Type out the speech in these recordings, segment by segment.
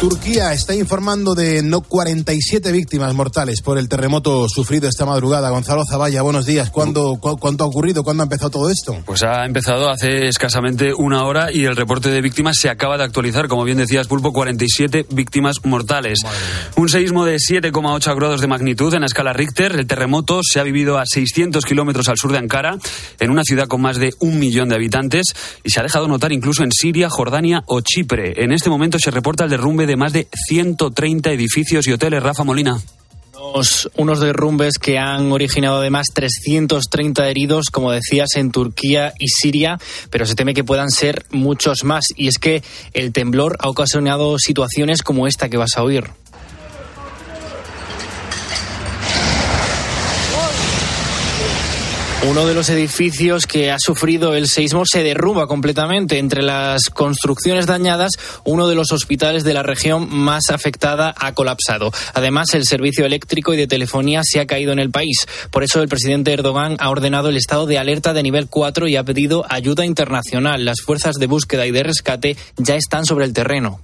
Turquía está informando de no 47 víctimas mortales por el terremoto sufrido esta madrugada. Gonzalo Zavalla, buenos días. ¿Cuándo, ¿Cuánto ha ocurrido? ¿Cuándo ha empezado todo esto? Pues ha empezado hace escasamente una hora y el reporte de víctimas se acaba de actualizar. Como bien decías, Pulpo, 47 víctimas mortales. Un seísmo de 7,8 grados de magnitud en la escala Richter. El terremoto se ha vivido a 600 kilómetros al sur de Ankara, en una ciudad con más de un millón de habitantes, y se ha dejado notar incluso en Siria, Jordania o Chipre. En este momento se reporta el derrumbe de más de 130 edificios y hoteles. Rafa Molina. Unos, derrumbes que han originado además 330 heridos, como decías, en Turquía y Siria, pero se teme que puedan ser muchos más. Y es que el temblor ha ocasionado situaciones como esta que vas a oír. Uno de los edificios que ha sufrido el seísmo se derrumba completamente. Entre las construcciones dañadas, uno de los hospitales de la región más afectada ha colapsado. Además, el servicio eléctrico y de telefonía se ha caído en el país. Por eso, el presidente Erdogan ha ordenado el estado de alerta de nivel 4 y ha pedido ayuda internacional. Las fuerzas de búsqueda y de rescate ya están sobre el terreno.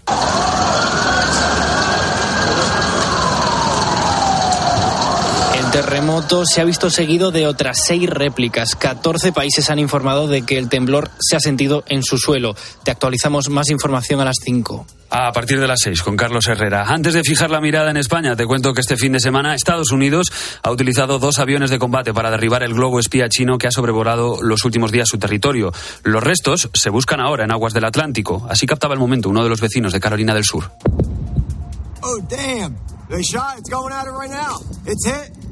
Terremoto se ha visto seguido de otras seis réplicas. 14 países han informado de que el temblor se ha sentido en su suelo. Te actualizamos más información a las 5. A partir de las 6, con Carlos Herrera. Antes de fijar la mirada en España, te cuento que este fin de semana Estados Unidos ha utilizado dos aviones de combate para derribar el globo espía chino que ha sobrevolado los últimos días su territorio. Los restos se buscan ahora en aguas del Atlántico. Así captaba el momento uno de los vecinos de Carolina del Sur. Oh, damn. shot. It's going at it right now. It's hit.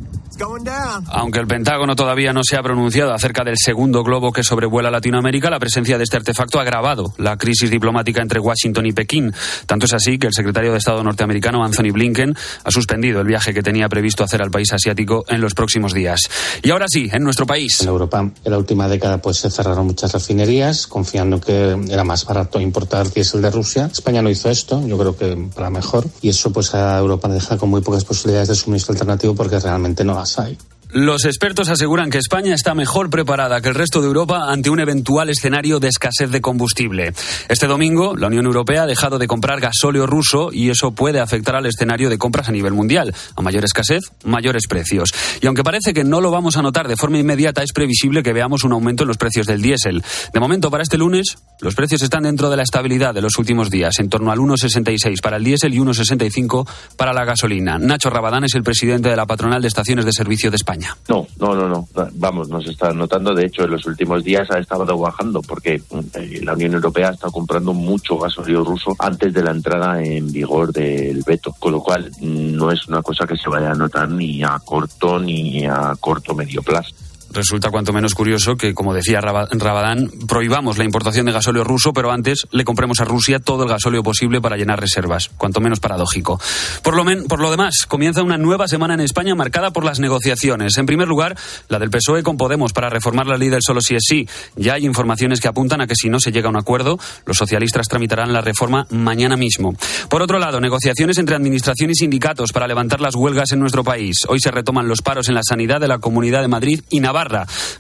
Aunque el Pentágono todavía no se ha pronunciado acerca del segundo globo que sobrevuela Latinoamérica, la presencia de este artefacto ha agravado la crisis diplomática entre Washington y Pekín. Tanto es así que el secretario de Estado norteamericano, Anthony Blinken, ha suspendido el viaje que tenía previsto hacer al país asiático en los próximos días. Y ahora sí, en nuestro país. En Europa, en la última década, pues se cerraron muchas refinerías, confiando que era más barato importar diésel de Rusia. España no hizo esto, yo creo que para mejor. Y eso, pues a Europa le deja con muy pocas posibilidades de suministro alternativo porque realmente no las hay. Los expertos aseguran que España está mejor preparada que el resto de Europa ante un eventual escenario de escasez de combustible. Este domingo, la Unión Europea ha dejado de comprar gasóleo ruso y eso puede afectar al escenario de compras a nivel mundial. A mayor escasez, mayores precios. Y aunque parece que no lo vamos a notar de forma inmediata, es previsible que veamos un aumento en los precios del diésel. De momento, para este lunes, los precios están dentro de la estabilidad de los últimos días, en torno al 1,66 para el diésel y 1,65 para la gasolina. Nacho Rabadán es el presidente de la patronal de estaciones de servicio de España. No, no, no, no. Vamos, nos está notando. De hecho, en los últimos días ha estado bajando porque eh, la Unión Europea está comprando mucho gasolio ruso antes de la entrada en vigor del veto. Con lo cual, no es una cosa que se vaya a notar ni a corto ni a corto medio plazo resulta cuanto menos curioso que, como decía Rabadán, prohibamos la importación de gasóleo ruso, pero antes le compremos a Rusia todo el gasóleo posible para llenar reservas. Cuanto menos paradójico. Por lo, por lo demás, comienza una nueva semana en España marcada por las negociaciones. En primer lugar, la del PSOE con Podemos para reformar la ley del solo si es sí. Ya hay informaciones que apuntan a que si no se llega a un acuerdo, los socialistas tramitarán la reforma mañana mismo. Por otro lado, negociaciones entre administración y sindicatos para levantar las huelgas en nuestro país. Hoy se retoman los paros en la sanidad de la Comunidad de Madrid y Navarra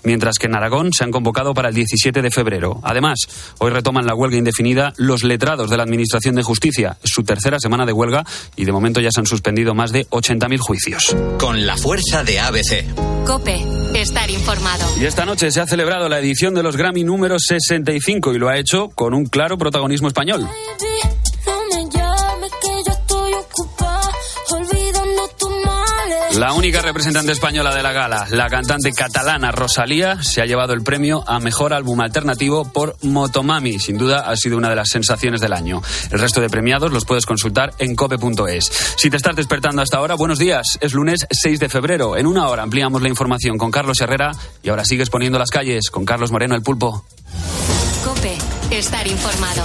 mientras que en Aragón se han convocado para el 17 de febrero. Además, hoy retoman la huelga indefinida los letrados de la Administración de Justicia. Es su tercera semana de huelga y de momento ya se han suspendido más de 80.000 juicios. Con la fuerza de ABC. Cope, estar informado. Y esta noche se ha celebrado la edición de los Grammy número 65 y lo ha hecho con un claro protagonismo español. La única representante española de la gala, la cantante catalana Rosalía, se ha llevado el premio a Mejor Álbum Alternativo por Motomami. Sin duda ha sido una de las sensaciones del año. El resto de premiados los puedes consultar en cope.es. Si te estás despertando hasta ahora, buenos días. Es lunes 6 de febrero. En una hora ampliamos la información con Carlos Herrera y ahora sigues poniendo las calles con Carlos Moreno el Pulpo. Cope, estar informado.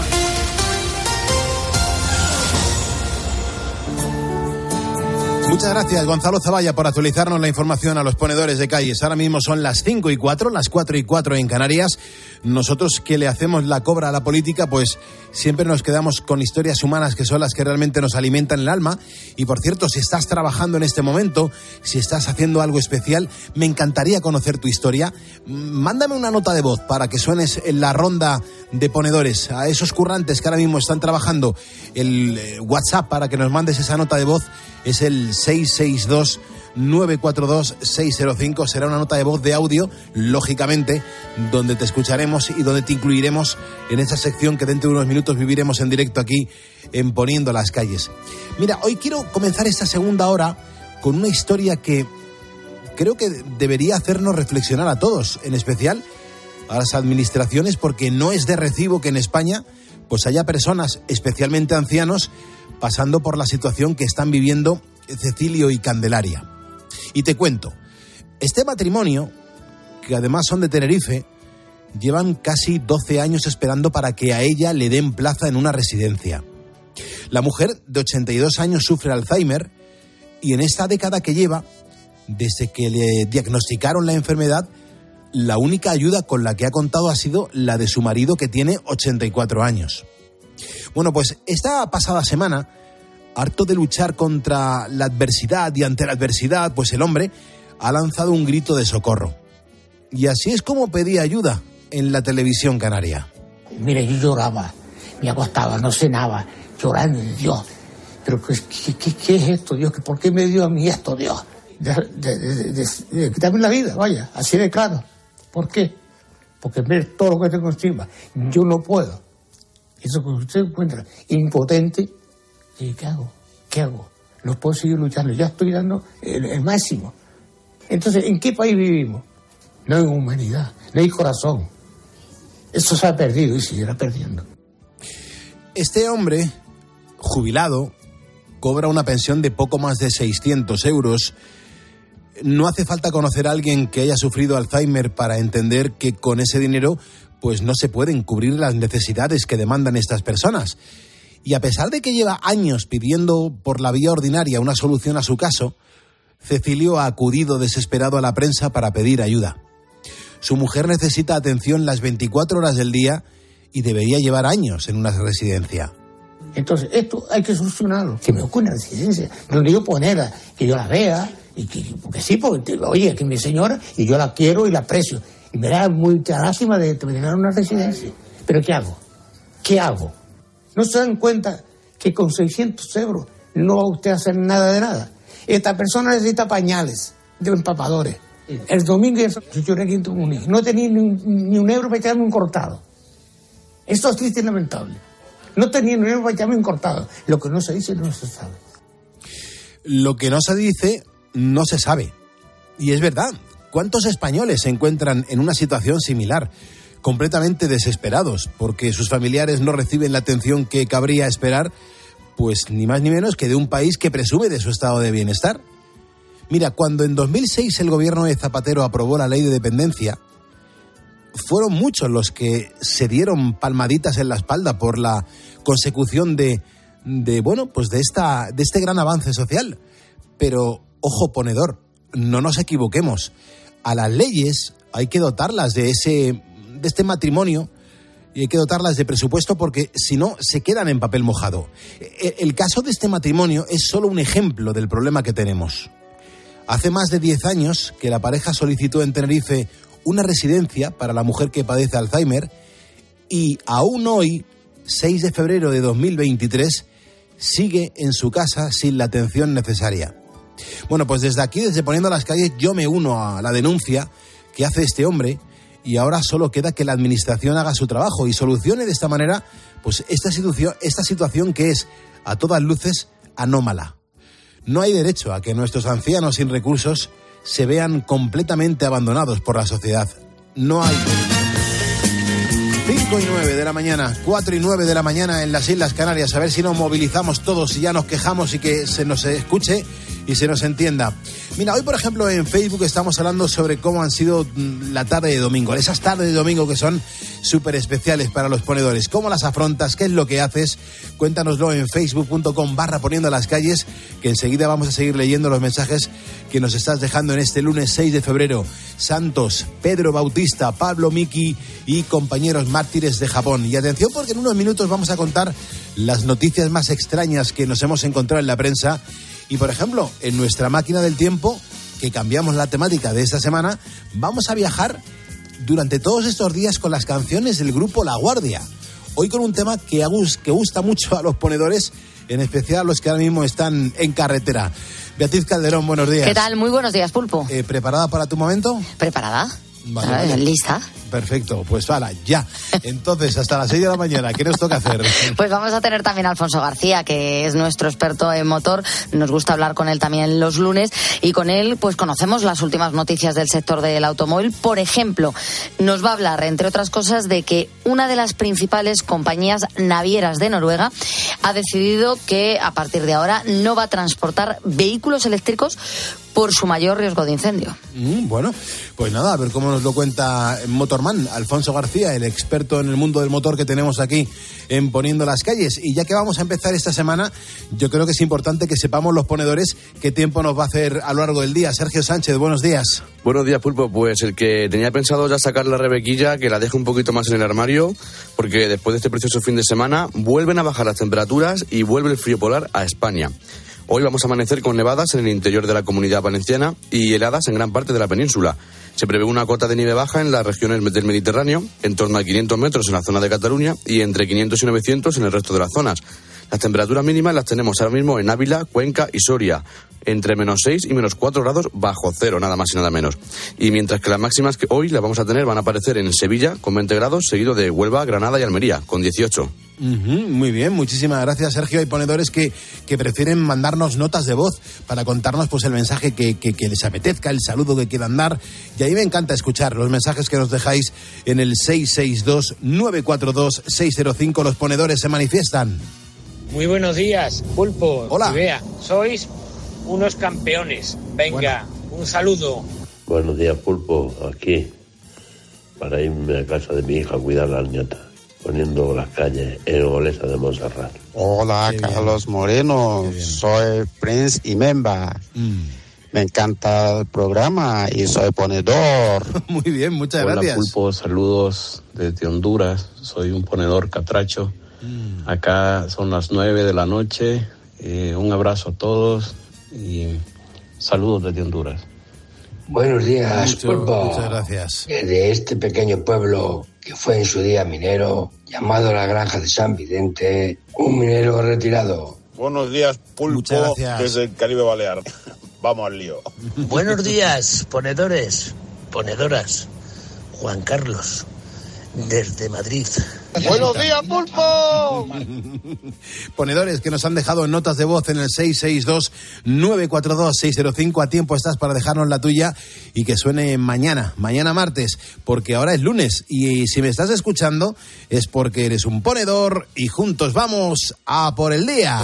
Muchas gracias, Gonzalo Zavalla, por actualizarnos la información a los ponedores de calles. Ahora mismo son las 5 y 4, las 4 y 4 en Canarias. Nosotros que le hacemos la cobra a la política, pues siempre nos quedamos con historias humanas que son las que realmente nos alimentan el alma. Y por cierto, si estás trabajando en este momento, si estás haciendo algo especial, me encantaría conocer tu historia. Mándame una nota de voz para que suenes en la ronda de ponedores a esos currantes que ahora mismo están trabajando. El eh, WhatsApp para que nos mandes esa nota de voz es el 662 942-605. Será una nota de voz de audio, lógicamente, donde te escucharemos y donde te incluiremos en esa sección que dentro de unos minutos viviremos en directo aquí en Poniendo las Calles. Mira, hoy quiero comenzar esta segunda hora con una historia que creo que debería hacernos reflexionar a todos, en especial a las administraciones, porque no es de recibo que en España pues haya personas, especialmente ancianos, pasando por la situación que están viviendo Cecilio y Candelaria. Y te cuento, este matrimonio, que además son de Tenerife, llevan casi 12 años esperando para que a ella le den plaza en una residencia. La mujer de 82 años sufre Alzheimer y en esta década que lleva, desde que le diagnosticaron la enfermedad, la única ayuda con la que ha contado ha sido la de su marido que tiene 84 años. Bueno, pues esta pasada semana harto de luchar contra la adversidad y ante la adversidad, pues el hombre ha lanzado un grito de socorro. Y así es como pedía ayuda en la televisión canaria. Mire, yo lloraba, me acostaba, no cenaba, llorando, Dios. Pero ¿qué, qué, es esto, Dios? ¿Por qué me dio a mí esto, Dios? De, de, quitarme la vida, vaya, así de claro. ¿Por qué? Porque ver todo lo que tengo encima. Yo no puedo. Eso que usted encuentra impotente, ¿Y qué hago? ¿Qué hago? No puedo seguir luchando, ya estoy dando el, máximo. Entonces, ¿en qué país vivimos? No hay humanidad, no hay corazón. Eso se ha perdido y seguirá perdiendo. Este hombre, jubilado, cobra una pensión de poco más de 600 euros. No hace falta conocer a alguien que haya sufrido Alzheimer para entender que con ese dinero pues no se pueden cubrir las necesidades que demandan estas personas y a pesar de que lleva años pidiendo por la vía ordinaria una solución a su caso, Cecilio ha acudido desesperado a la prensa para pedir ayuda. Su mujer necesita atención las 24 horas del día y debería llevar años en una residencia. Entonces, esto hay que solucionarlo. Que me ocurra una residencia, donde yo ponerla, que yo la vea, y que, porque sí, porque, oye, que mi señora, y yo la quiero y la aprecio. Y me da mucha lástima de tener una residencia. Pero ¿qué hago? ¿Qué hago? ¿No se dan cuenta que con 600 euros no va usted a hacer nada de nada? Esta persona necesita pañales de empapadores. El domingo yo lloré quinto No tenía ni un, euro para echarme un cortado. Esto es triste y lamentable. No tenía ni un euro para echarme un cortado. Lo que no se dice no se sabe. Lo que no se dice no se sabe. Y es verdad. ¿Cuántos españoles se encuentran en una situación similar? Completamente desesperados porque sus familiares no reciben la atención que cabría esperar, pues ni más ni menos que de un país que presume de su estado de bienestar. Mira, cuando en 2006 el gobierno de Zapatero aprobó la ley de dependencia, fueron muchos los que se dieron palmaditas en la espalda por la consecución de, de bueno, pues de esta de este gran avance social. Pero ojo ponedor, no nos equivoquemos. A las leyes hay que dotarlas de ese de este matrimonio y hay que dotarlas de presupuesto porque si no se quedan en papel mojado. E, el caso de este matrimonio es solo un ejemplo del problema que tenemos. Hace más de 10 años que la pareja solicitó en Tenerife una residencia para la mujer que padece Alzheimer y aún hoy, 6 de febrero de 2023, sigue en su casa sin la atención necesaria. Bueno, pues desde aquí, desde Poniendo las Calles, yo me uno a la denuncia que hace este hombre y ahora solo queda que la administración haga su trabajo y solucione de esta manera pues esta situación, esta situación que es a todas luces anómala. No hay derecho a que nuestros ancianos sin recursos se vean completamente abandonados por la sociedad. No hay. 5 y 9 de la mañana, 4 y 9 de la mañana en las Islas Canarias. A ver si nos movilizamos todos y ya nos quejamos y que se nos escuche y se nos entienda. Mira, hoy por ejemplo en Facebook estamos hablando sobre cómo han sido mm, la tarde de domingo, esas tardes de domingo que son súper especiales para los ponedores. ¿Cómo las afrontas? ¿Qué es lo que haces? Cuéntanoslo en facebook.com barra poniendo las calles, que enseguida vamos a seguir leyendo los mensajes que nos estás dejando en este lunes 6 de febrero. Santos, Pedro Bautista, Pablo Miki y compañeros mártires de Japón. Y atención porque en unos minutos vamos a contar las noticias más extrañas que nos hemos encontrado en la prensa y por ejemplo, en nuestra máquina del tiempo, que cambiamos la temática de esta semana, vamos a viajar durante todos estos días con las canciones del grupo La Guardia. Hoy con un tema que, que gusta mucho a los ponedores, en especial a los que ahora mismo están en carretera. Beatriz Calderón, buenos días. ¿Qué tal? Muy buenos días, Pulpo. Eh, ¿Preparada para tu momento? ¿Preparada? Vale, Lista. Perfecto, pues para, ya. Entonces, hasta las 6 de la mañana, ¿qué nos toca hacer? Pues vamos a tener también a Alfonso García, que es nuestro experto en motor. Nos gusta hablar con él también los lunes y con él pues conocemos las últimas noticias del sector del automóvil. Por ejemplo, nos va a hablar, entre otras cosas, de que una de las principales compañías navieras de Noruega ha decidido que a partir de ahora no va a transportar vehículos eléctricos por su mayor riesgo de incendio. Mm, bueno, pues nada, a ver cómo nos lo cuenta Motorman, Alfonso García, el experto en el mundo del motor que tenemos aquí en Poniendo las Calles. Y ya que vamos a empezar esta semana, yo creo que es importante que sepamos los ponedores qué tiempo nos va a hacer a lo largo del día. Sergio Sánchez, buenos días. Buenos días, Pulpo. Pues el que tenía pensado ya sacar la rebequilla, que la deje un poquito más en el armario, porque después de este precioso fin de semana vuelven a bajar las temperaturas y vuelve el frío polar a España. Hoy vamos a amanecer con nevadas en el interior de la comunidad valenciana y heladas en gran parte de la península. Se prevé una cota de nieve baja en las regiones del Mediterráneo, en torno a 500 metros en la zona de Cataluña y entre 500 y 900 en el resto de las zonas. Las temperaturas mínimas las tenemos ahora mismo en Ávila, Cuenca y Soria, entre menos 6 y menos 4 grados bajo cero, nada más y nada menos. Y mientras que las máximas que hoy las vamos a tener van a aparecer en Sevilla con 20 grados, seguido de Huelva, Granada y Almería con 18 muy bien, muchísimas gracias Sergio. Hay ponedores que, que prefieren mandarnos notas de voz para contarnos pues el mensaje que, que, les apetezca, el saludo que quieran dar. Y ahí me encanta escuchar los mensajes que nos dejáis en el 662-942-605. Los ponedores se manifiestan. Muy buenos días, Pulpo. Hola. Vea, sois unos campeones. Venga, un saludo. Buenos días, Pulpo. Aquí, para irme a casa de mi hija a cuidar a la nieta poniendo las calles en Olesa de Montserrat. Hola, Carlos Moreno. Soy Prince y Memba. Mm. Me encanta el programa y soy ponedor. Muy bien, muchas gracias. Hola, Pulpo. Saludos desde Honduras. Soy un ponedor catracho. Mm. Acá son las nueve de la noche. Eh, un abrazo a todos y saludos desde Honduras. Buenos días, Pulpo. Muchas gracias. De este pequeño pueblo que fue en su día minero, llamado la Granja de San Vidente, un minero retirado. Buenos días, Pulpo, desde el Caribe Balear. Vamos al lío. Buenos días, ponedores, ponedoras. Juan Carlos, desde Madrid. Buenos días, pulpo. Ponedores que nos han dejado notas de voz en el 662-942-605. A tiempo estás para dejarnos la tuya y que suene mañana, mañana martes, porque ahora es lunes. Y si me estás escuchando es porque eres un ponedor y juntos vamos a por el día.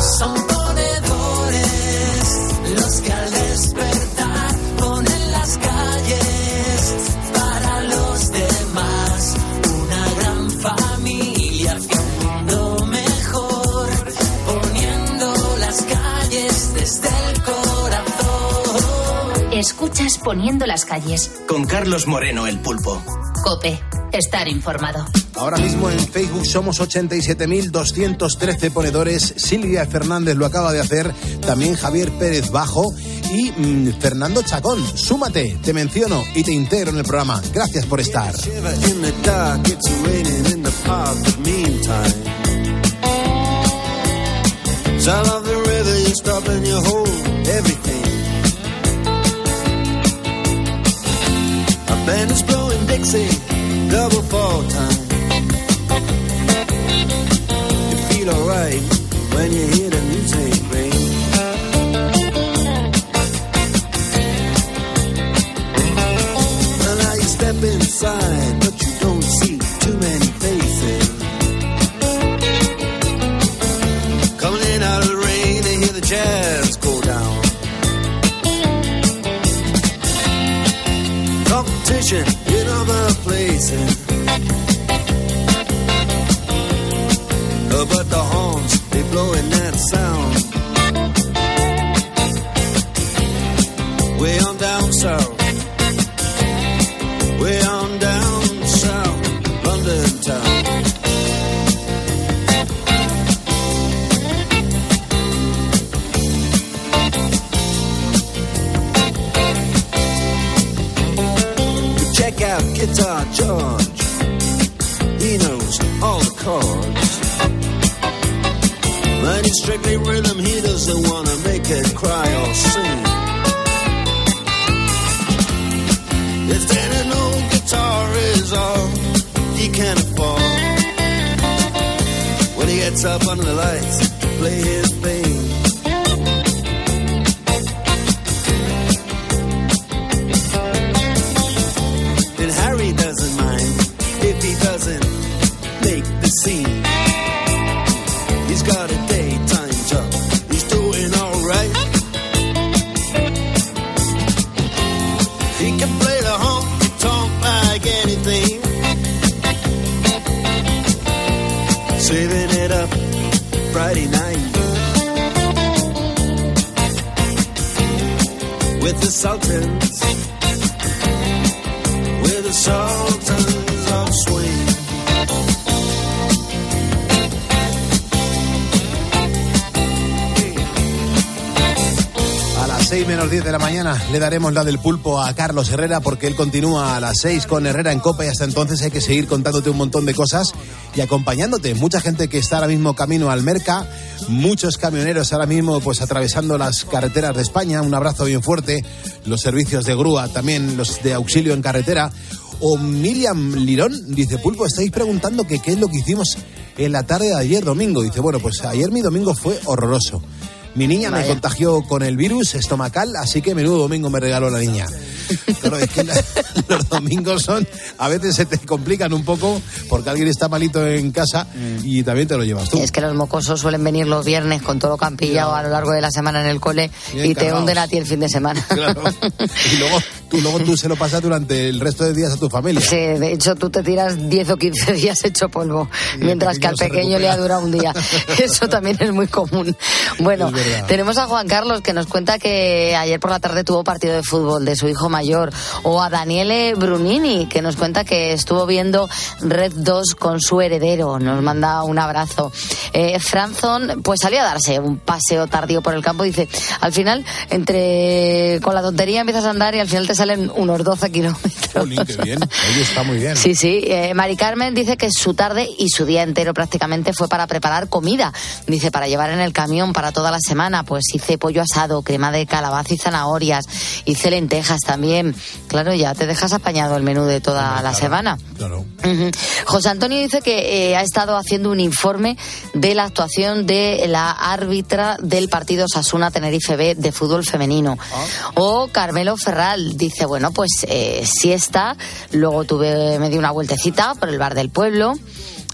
Poniendo las calles. Con Carlos Moreno, el pulpo. Cope, estar informado. Ahora mismo en Facebook somos 87.213 ponedores. Silvia Fernández lo acaba de hacer. También Javier Pérez Bajo y mm, Fernando Chacón. Súmate, te menciono y te integro en el programa. Gracias por estar. Band is blowing Dixie, double fall time. You feel alright when you hear the music ring. Well, now you step inside, dancing. Chords. But it's strictly rhythm, he doesn't wanna make it cry or sing. If then an old guitar is all he can afford, when he gets up under the lights play his thing. A las 6 menos 10 de la mañana le daremos la del pulpo a Carlos Herrera porque él continúa a las 6 con Herrera en Copa y hasta entonces hay que seguir contándote un montón de cosas y acompañándote. Mucha gente que está ahora mismo camino al Merca, muchos camioneros ahora mismo pues atravesando las carreteras de España. Un abrazo bien fuerte. Los servicios de grúa, también los de auxilio en carretera. O Miriam Lirón dice, Pulpo, estáis preguntando que qué es lo que hicimos en la tarde de ayer domingo. Dice, bueno, pues ayer mi domingo fue horroroso. Mi niña me contagió con el virus estomacal, así que menudo domingo me regaló la niña. Claro, es que la- los domingos son, a veces se te complican un poco porque alguien está malito en casa y también te lo llevas tú. Es que los mocosos suelen venir los viernes con todo lo que han pillado a lo largo de la semana en el cole Bien y te cargados. hunden a ti el fin de semana. Claro. Y luego tú, luego tú se lo pasas durante el resto de días a tu familia. Sí, de hecho tú te tiras 10 o 15 días hecho polvo, Y mientras que al pequeño le ha durado un día. Eso también es muy común. Bueno, tenemos a Juan Carlos que nos cuenta que ayer por la tarde tuvo partido de fútbol de su hijo mayor, o a Daniele Brunini que nos cuenta que estuvo viendo Red 2 con su heredero. Nos manda un abrazo. Eh, Franzon pues salió a darse un paseo tardío por el campo. Dice, al final, entre con la tontería empiezas a andar y al final te salen unos 12 kilómetros. Qué bien. Está muy bien. Sí, sí. Eh, Mari Carmen dice que su tarde y su día entero prácticamente fue para preparar comida. Dice, para llevar en el camión para toda la semana. Pues hice pollo asado, crema de calabaza y zanahorias. Hice lentejas también. Claro, ya te dejas apañado el menú de toda la semana. Claro. José Antonio dice que eh, ha estado haciendo un informe de la actuación de la árbitra del partido Sasuna Tenerife B de fútbol femenino. O Carmelo Ferral dice, bueno, pues eh, siesta, luego tuve, me di una vueltecita por el bar del pueblo.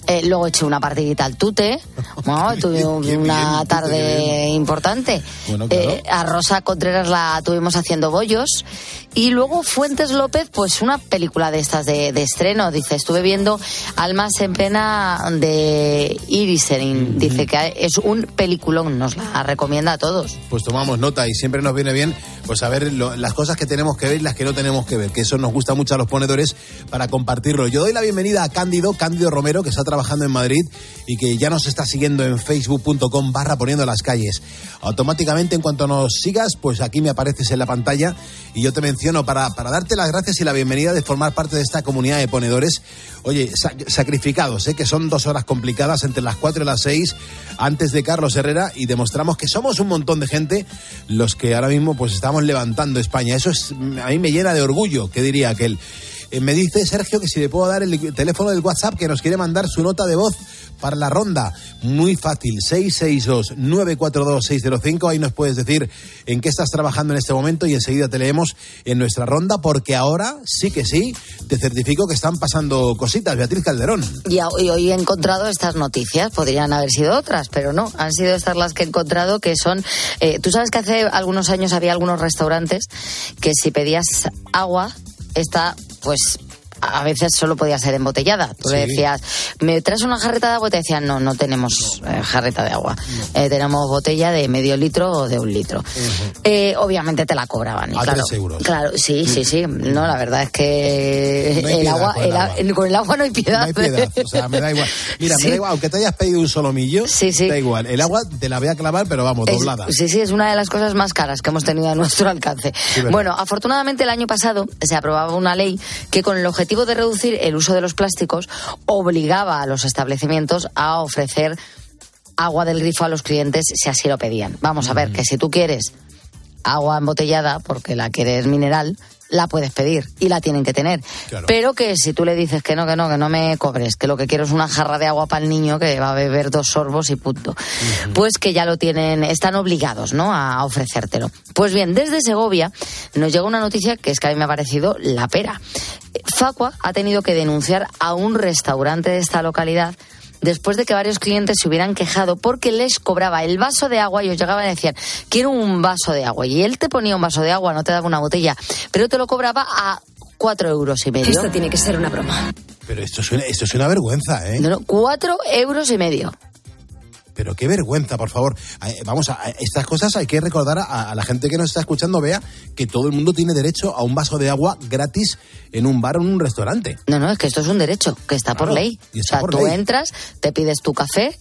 eh, luego eché una partidita al tute, bueno, tuve un- una tarde importante. Bueno, claro. Eh, a Rosa Contreras la tuvimos haciendo bollos. Y luego Fuentes López, pues una película de estas de, de estreno. Dice, estuve viendo Almas en pena de Iriserin. Dice que es un peliculón, nos la recomienda a todos. Pues tomamos nota y siempre nos viene bien pues saber lo- las cosas que tenemos que ver y las que no tenemos que ver, que eso nos gusta mucho a los ponedores para compartirlo. Yo doy la bienvenida a Cándido, Cándido Romero, que está trabajando en Madrid y que ya nos está siguiendo en facebook.com barra poniendo las calles. Automáticamente en cuanto nos sigas, pues aquí me apareces en la pantalla y yo te menciono para, para darte las gracias y la bienvenida de formar parte de esta comunidad de ponedores. Oye, sa- sacrificados, ¿eh? que son dos horas complicadas entre las 4 y las 6 antes de Carlos Herrera y demostramos que somos un montón de gente los que ahora mismo pues estamos levantando España. Eso es, a mí me llena de orgullo, que diría aquel. Eh, me dice Sergio que si le puedo dar el teléfono del WhatsApp que nos quiere mandar su nota de voz para la ronda. Muy fácil, 662-942-605. Ahí nos puedes decir en qué estás trabajando en este momento y enseguida te leemos en nuestra ronda porque ahora sí que sí, te certifico que están pasando cositas. Beatriz Calderón. Y, hoy he encontrado estas noticias, podrían haber sido otras, pero no, han sido estas las que he encontrado, que son, eh, tú sabes que hace algunos años había algunos restaurantes que si pedías agua, esta, pues a veces solo podía ser embotellada. Tú le Sí. decías, ¿me traes una jarreta de agua? Y te decían, no, no tenemos eh, jarreta de agua. Eh, tenemos botella de medio litro o de un litro. Eh, obviamente te la cobraban. y A claro, tres euros. Claro, sí, sí, sí. No, la verdad es que No el agua, con el agua. con el agua no hay piedad. No hay piedad, o sea, me da igual. Mira, Sí. me da igual, aunque te hayas pedido un solomillo, da igual. El agua te la voy a clavar, pero vamos, Es- doblada. sí, sí, es una de las cosas más caras que hemos tenido a nuestro alcance. bueno, afortunadamente el año pasado se aprobaba una ley que con el objetivo de reducir el uso de los plásticos obligaba a los establecimientos a ofrecer agua del grifo a los clientes si así lo pedían. Vamos a ver que si tú quieres agua embotellada porque la quieres mineral, la puedes pedir y la tienen que tener. Pero que si tú le dices que no, que no, que no me cobres, que lo que quiero es una jarra de agua para el niño que va a beber dos sorbos y punto. Pues que ya lo tienen, están obligados, ¿no? A ofrecértelo. Pues bien, desde Segovia nos llega una noticia que es que a mí me ha parecido la pera. Facua ha tenido que denunciar a un restaurante de esta localidad después de que varios clientes se hubieran quejado porque les cobraba el vaso de agua y os llegaban y decían, quiero un vaso de agua. Y él te ponía un vaso de agua, no te daba una botella, pero te lo cobraba a cuatro euros y medio. Esto tiene que ser una broma. Pero esto es una, esto es una vergüenza, ¿eh? No, no, cuatro euros y medio. Pero qué vergüenza, por favor. Eh, Vamos, a, a estas cosas hay que recordar a, a la gente que nos está escuchando, vea, que todo el mundo tiene derecho a un vaso de agua gratis en un bar o en un restaurante. No, no, es que esto es un derecho, que está por ley. O sea, por tú ley. entras, te pides tu café,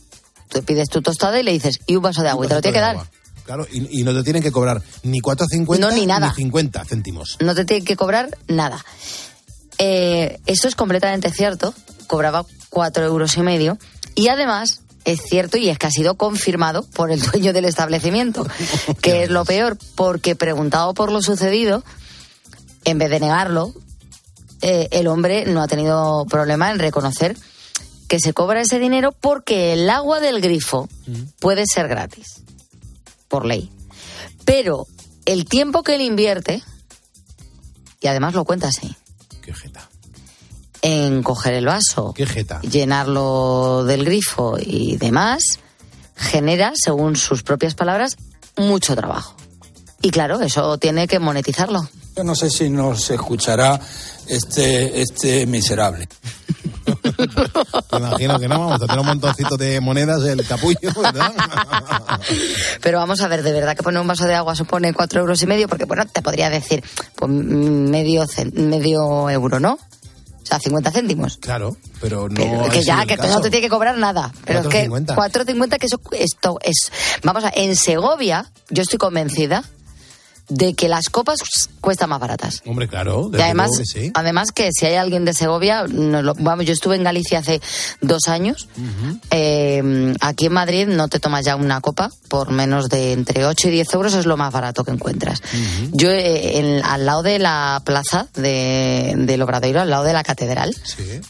te pides tu tostada y le dices, y un vaso de agua, y te lo tiene que dar. Claro, y, y no te tienen que cobrar ni 4,50 No, ni nada. 50 céntimos. no te tiene que cobrar nada. Eh, esto es completamente cierto, cobraba cuatro euros y medio y además es cierto y es que ha sido confirmado por el dueño del establecimiento, que es lo peor, porque preguntado por lo sucedido, en vez de negarlo, eh, el hombre no ha tenido problema en reconocer que se cobra ese dinero porque el agua del grifo puede ser gratis, por ley. Pero el tiempo que él invierte, y además lo cuenta así. Qué jeta. En coger el vaso, Qué jeta. llenarlo del grifo y demás, genera, según sus propias palabras, mucho trabajo. Y claro, eso tiene que monetizarlo. Yo no sé si nos escuchará este, este miserable. Me imagino que no, vamos a tener un montoncito de monedas el capullo, ¿verdad? Pero vamos a ver, de verdad que poner un vaso de agua supone cuatro euros y medio, porque bueno, te podría decir pues, medio, medio euro, ¿no? Sea, 50 céntimos. Claro, pero no. Pero que ya, que no te tiene que cobrar nada. Pero es que 4,50. 4.50 que eso, esto es... Vamos a en Segovia, yo estoy convencida de que las copas cuestan más baratas. Hombre, claro. Y además, que sí. además que si hay alguien de Segovia, nos lo- vamos, yo estuve en Galicia hace dos años. Eh, aquí en Madrid no te tomas ya una copa por menos de entre 8 y 10 euros, es lo más barato que encuentras. Yo, eh, en- al lado de la plaza de, del Obradoiro, al lado de la catedral,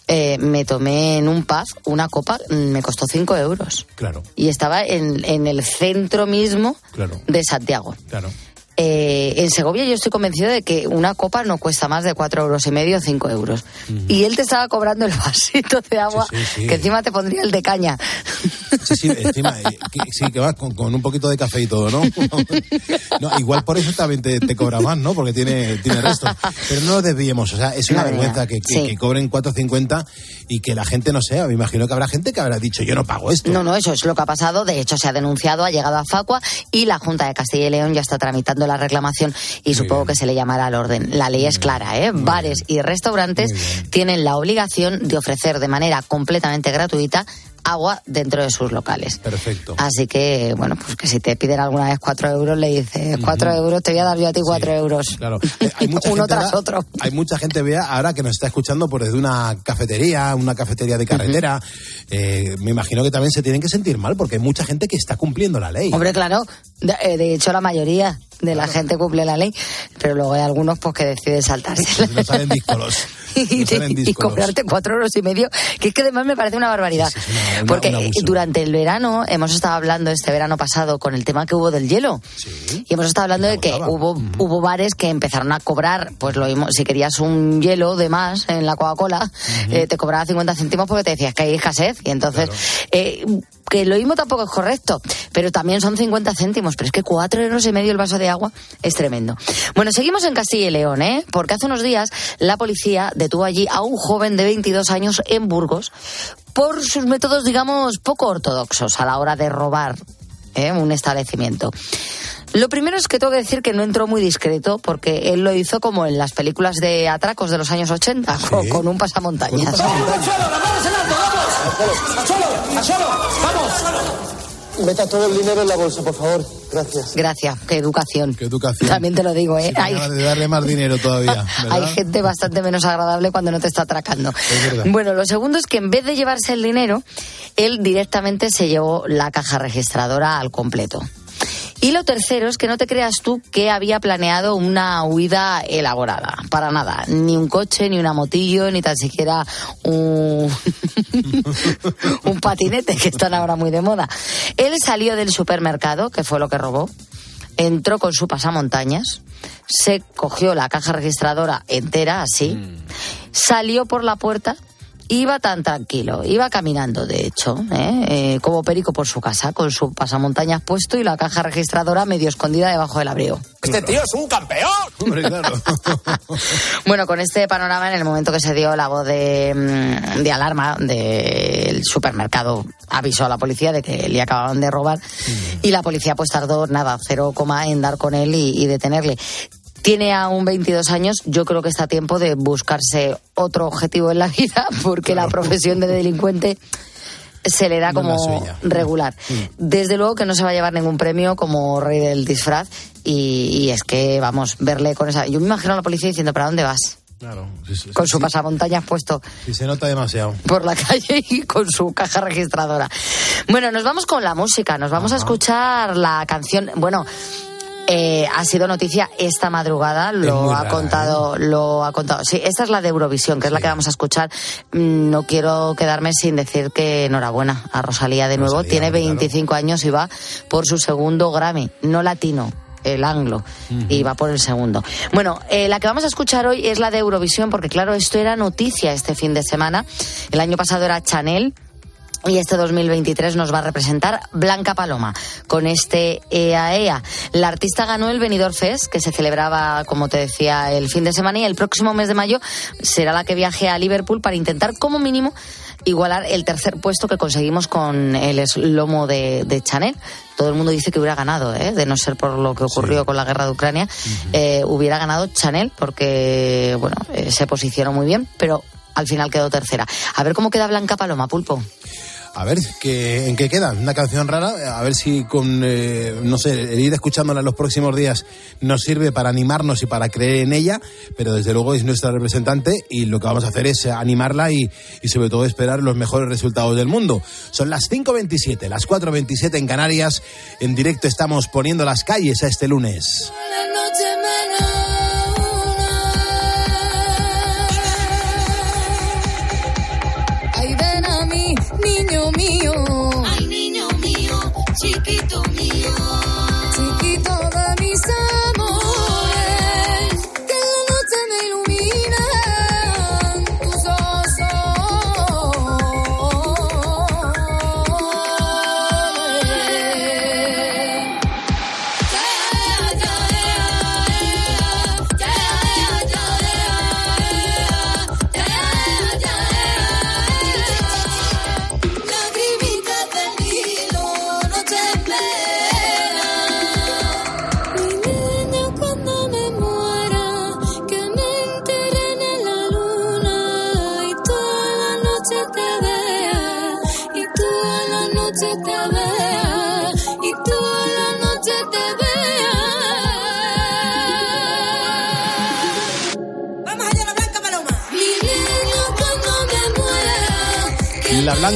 eh, me tomé en un pub una copa, mm, me costó 5 euros. Claro, Y estaba en, en el centro mismo claro, de Santiago. claro. Eh, en Segovia yo estoy convencido de que una copa no cuesta más de cuatro euros y medio cinco euros. Y él te estaba cobrando el vasito de agua Sí, sí, sí. que encima te pondría el de caña. Sí, sí, encima, eh, que, sí, que vas con, con un poquito de café y todo, ¿no? No, igual por eso también te, te cobra más, ¿no? Porque tiene, tiene restos. Pero no nos desviemos, o sea, es una Madre vergüenza que, que, que cobren 4.50 y que la gente no sea. Me imagino que habrá gente que habrá dicho, yo no pago esto. No, no, eso es lo que ha pasado. De hecho, se ha denunciado, ha llegado a Facua y la Junta de Castilla y León ya está tramitando la reclamación y supongo que se le llamará al orden. La ley es clara, ¿eh? Bares y restaurantes tienen la obligación de ofrecer de manera completamente gratuita agua dentro de sus locales. Perfecto. Así que, bueno, pues que si te piden alguna vez cuatro euros, le dices cuatro euros, te voy a dar yo a ti cuatro euros. Claro. Eh, hay mucha Uno gente tras ahora- otro. Hay mucha gente, vea, ahora que nos está escuchando por desde una cafetería, una cafetería de carretera. Eh, me imagino que también se tienen que sentir mal porque hay mucha gente que está cumpliendo la ley. Hombre, claro, de, eh, de hecho la mayoría de la gente cumple la ley, pero luego hay algunos pues que deciden saltarse. No salen díscolos. y, No y cobrarte cuatro euros y medio, que es que además me parece una barbaridad. una- Porque durante el verano, hemos estado hablando este verano pasado con el tema que hubo del hielo. Y hemos estado hablando de que hubo, hubo bares que empezaron a cobrar, pues lo mismo, si querías un hielo de más en la Coca-Cola, eh, te cobraba 50 céntimos porque te decías que hay escasez. Y entonces, eh, que lo mismo tampoco es correcto, pero también son 50 céntimos. pero es que cuatro euros y medio el vaso de agua es tremendo. Bueno, seguimos en Castilla y León, ¿eh? Porque hace unos días la policía detuvo allí a un joven de 22 años en Burgos por sus métodos, digamos, poco ortodoxos a la hora de robar ¿eh? un establecimiento. Lo primero es que tengo que decir que no entró muy discreto porque él lo hizo como en las películas de atracos de los años 80, con, con un pasamontañas. ¡A solo! ¡Vamos! Meta todo el dinero en la bolsa, por favor. Gracias. Gracias, qué educación. Qué educación. También te lo digo, ¿eh? Sí, Hay, de darle más dinero todavía. hay gente bastante menos agradable cuando no te está atracando. verdad. Bueno, lo segundo es que en vez de llevarse el dinero, él directamente se llevó la caja registradora al completo. Y lo tercero es que no te creas tú que había planeado una huida elaborada. Para nada. Ni un coche, ni una motillo, ni tan siquiera un, un patinete, que están ahora muy de moda. Él salió del supermercado, que fue lo que robó, entró con su pasamontañas, se cogió la caja registradora entera, así, salió por la puerta. Iba tan tranquilo, iba caminando, de hecho, ¿eh? Eh, como perico por su casa, con su pasamontañas puesto y la caja registradora medio escondida debajo del abrigo. Este tío es un campeón. Bueno, con este panorama, en el momento que se dio la voz de, mm, de alarma del supermercado, avisó a la policía de que le acababan de robar y la policía pues tardó nada, cero coma en dar con él y, y detenerle. Tiene aún 22 años, yo creo que está a tiempo de buscarse otro objetivo en la vida porque la profesión de delincuente se le da como regular. Desde luego que no se va a llevar ningún premio como rey del disfraz y, y es que, vamos, verle con esa... Yo me imagino a la policía diciendo, ¿para dónde vas? Claro. sí, sí, Con su sí. pasamontañas puesto Sí, se nota demasiado. por la calle y con su caja registradora. Bueno, nos vamos con la música, nos vamos a escuchar la canción, bueno, eh, ha sido noticia esta madrugada, lo ha rara, contado, lo ha contado. Sí, esta es la de Eurovisión, que es la que vamos a escuchar. Mm, No quiero quedarme sin decir que enhorabuena a Rosalía de nuevo. Rosalía, Tiene claro. 25 años y va por su segundo Grammy, no latino. El anglo y va por el segundo. Bueno, eh, la que vamos a escuchar hoy es la de Eurovisión, porque claro, esto era noticia este fin de semana. El año pasado era Chanel, y este 2023 nos va a representar Blanca Paloma con este EA EA. La artista ganó el Benidorm Fest, que se celebraba, como te decía, el fin de semana y el próximo mes de mayo será la que viaje a Liverpool para intentar, como mínimo, igualar el tercer puesto que conseguimos con el eslomo de, de Chanel. Todo el mundo dice que hubiera ganado, ¿eh? de no ser por lo que ocurrió con la guerra de Ucrania, eh, hubiera ganado Chanel porque, bueno, eh, se posicionó muy bien, pero al final quedó tercera. A ver cómo queda Blanca Paloma, Pulpo. A ver, ¿qué, ¿en qué queda? Una canción rara. A ver si con, eh, no sé, ir escuchándola en los próximos días nos sirve para animarnos y para creer en ella, pero desde luego es nuestra representante y lo que vamos a hacer es animarla y, y sobre todo esperar los mejores resultados del mundo. Son las 5.27, las 4.27 en Canarias. En directo estamos poniendo las calles a este lunes. tú me.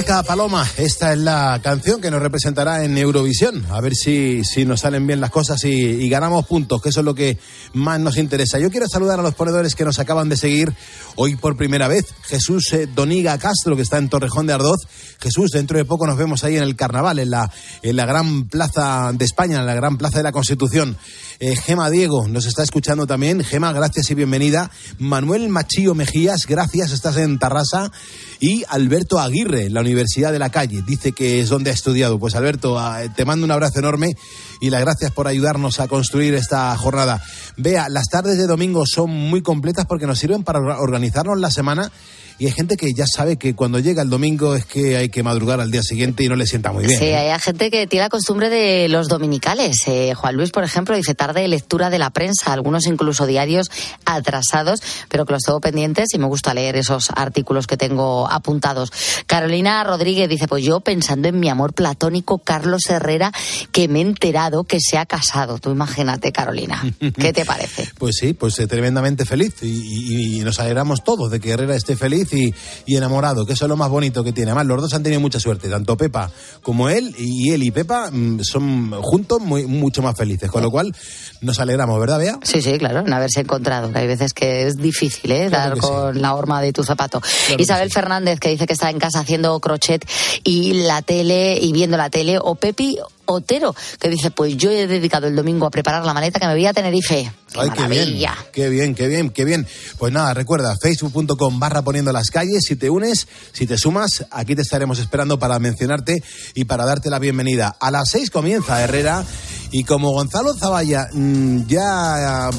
Paloma, esta es la canción que nos representará en Eurovisión. A ver si, si nos salen bien las cosas y, y ganamos puntos, que eso es lo que más nos interesa. Yo quiero saludar a los ponedores que nos acaban de seguir hoy por primera vez. Jesús eh, Doniga Castro, que está en Torrejón de Ardoz. Jesús, dentro de poco nos vemos ahí en el carnaval, en la, en la gran plaza de España, en la gran plaza de la Constitución. Eh, Gema Diego nos está escuchando también. Gema, gracias y bienvenida. Manuel Machillo Mejías, gracias, estás en Tarrasa. Y Alberto Aguirre, la Universidad de la Calle, dice que es donde ha estudiado. Pues Alberto, ah, te mando un abrazo enorme y las gracias por ayudarnos a construir esta jornada. Vea, las tardes de domingo son muy completas porque nos sirven para organizarnos la semana y hay gente que ya sabe que cuando llega el domingo es que hay que madrugar al día siguiente y no le sienta muy bien. Sí, ¿eh? hay gente que tiene la costumbre de los dominicales. Eh, Juan Luis, por ejemplo, dice tarde de lectura de la prensa, algunos incluso diarios atrasados, pero que los tengo pendientes y me gusta leer esos artículos que tengo apuntados. Carolina Rodríguez dice, pues yo pensando en mi amor platónico Carlos Herrera, que me he enterado que se ha casado. Tú imagínate, Carolina. ¿Qué te parece? Pues sí, pues eh, tremendamente feliz y, y- y nos alegramos todos de que Herrera esté feliz y, y enamorado, que eso es lo más bonito que tiene. Además, los dos han tenido mucha suerte, tanto Pepa como él, y él y Pepa mm, son juntos muy, mucho más felices, con lo cual nos alegramos, ¿verdad, Bea? Sí, sí, claro, en haberse encontrado, que hay veces que es difícil, ¿eh? Dar con la horma de tu zapato. Isabel Fernández, que dice que está en casa haciendo crochet y la tele, y viendo la tele, o Pepi Otero, que dice, pues yo he dedicado el domingo a preparar la maleta que me voy a Tenerife. ¡Qué Ay, qué bien, maravilla! qué bien, qué bien, qué bien. Pues nada, recuerda, facebook.com barra poniendo las calles, si te unes, si te sumas, aquí te estaremos esperando para mencionarte y para darte la bienvenida. A las seis comienza Herrera y como Gonzalo Zavalla mm, ya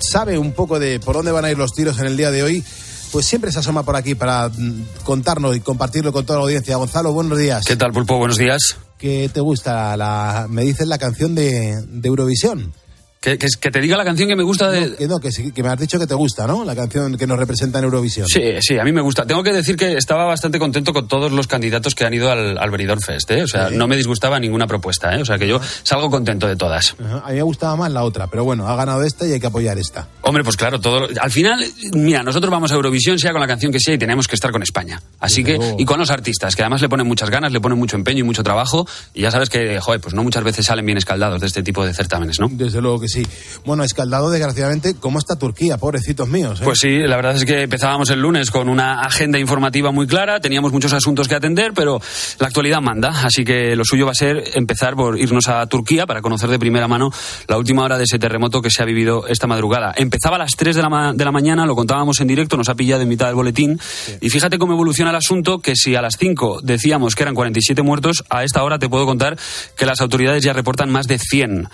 sabe un poco de por dónde van a ir los tiros en el día de hoy, pues siempre se asoma por aquí para mm, contarnos y compartirlo con toda la audiencia. Gonzalo, buenos días. ¿Qué tal, Pulpo? Buenos días. ¿Qué te gusta? La, me dices la canción de, de Eurovisión. Que, que, que te diga la canción que me gusta de... No, que no, que, sí, que me has dicho que te gusta, ¿no? La canción que nos representa en Eurovisión. Sí, sí, a mí me gusta. Tengo que decir que estaba bastante contento con todos los candidatos que han ido al, al Benidorm Fest, ¿eh? O sea, Sí. no me disgustaba ninguna propuesta, ¿eh? O sea, que yo salgo contento de todas. Ajá, A mí me gustaba más la otra, pero bueno, ha ganado esta y hay que apoyar esta. Hombre, pues claro, todo. Al final, mira, nosotros vamos a Eurovisión, sea con la canción que sea, y tenemos que estar con España. Así que, y con los artistas, que además le ponen muchas ganas, le ponen mucho empeño y mucho trabajo. Y ya sabes que, joder, pues no muchas veces salen bien escaldados de este tipo de certámenes, ¿no? Desde luego que sí. Bueno, escaldado, desgraciadamente, ¿cómo está Turquía? Pobrecitos míos. ¿eh? Pues sí, la verdad es que empezábamos el lunes con una agenda informativa muy clara, teníamos muchos asuntos que atender, pero la actualidad manda, así que lo suyo va a ser empezar por irnos a Turquía para conocer de primera mano la última hora de ese terremoto que se ha vivido esta madrugada. Empezaba a las 3 de la, ma- de la mañana, lo contábamos en directo, nos ha pillado en mitad del boletín, y fíjate cómo evoluciona el asunto, que si a las 5 decíamos que eran 47 muertos, a esta hora te puedo contar que las autoridades ya reportan más de 100.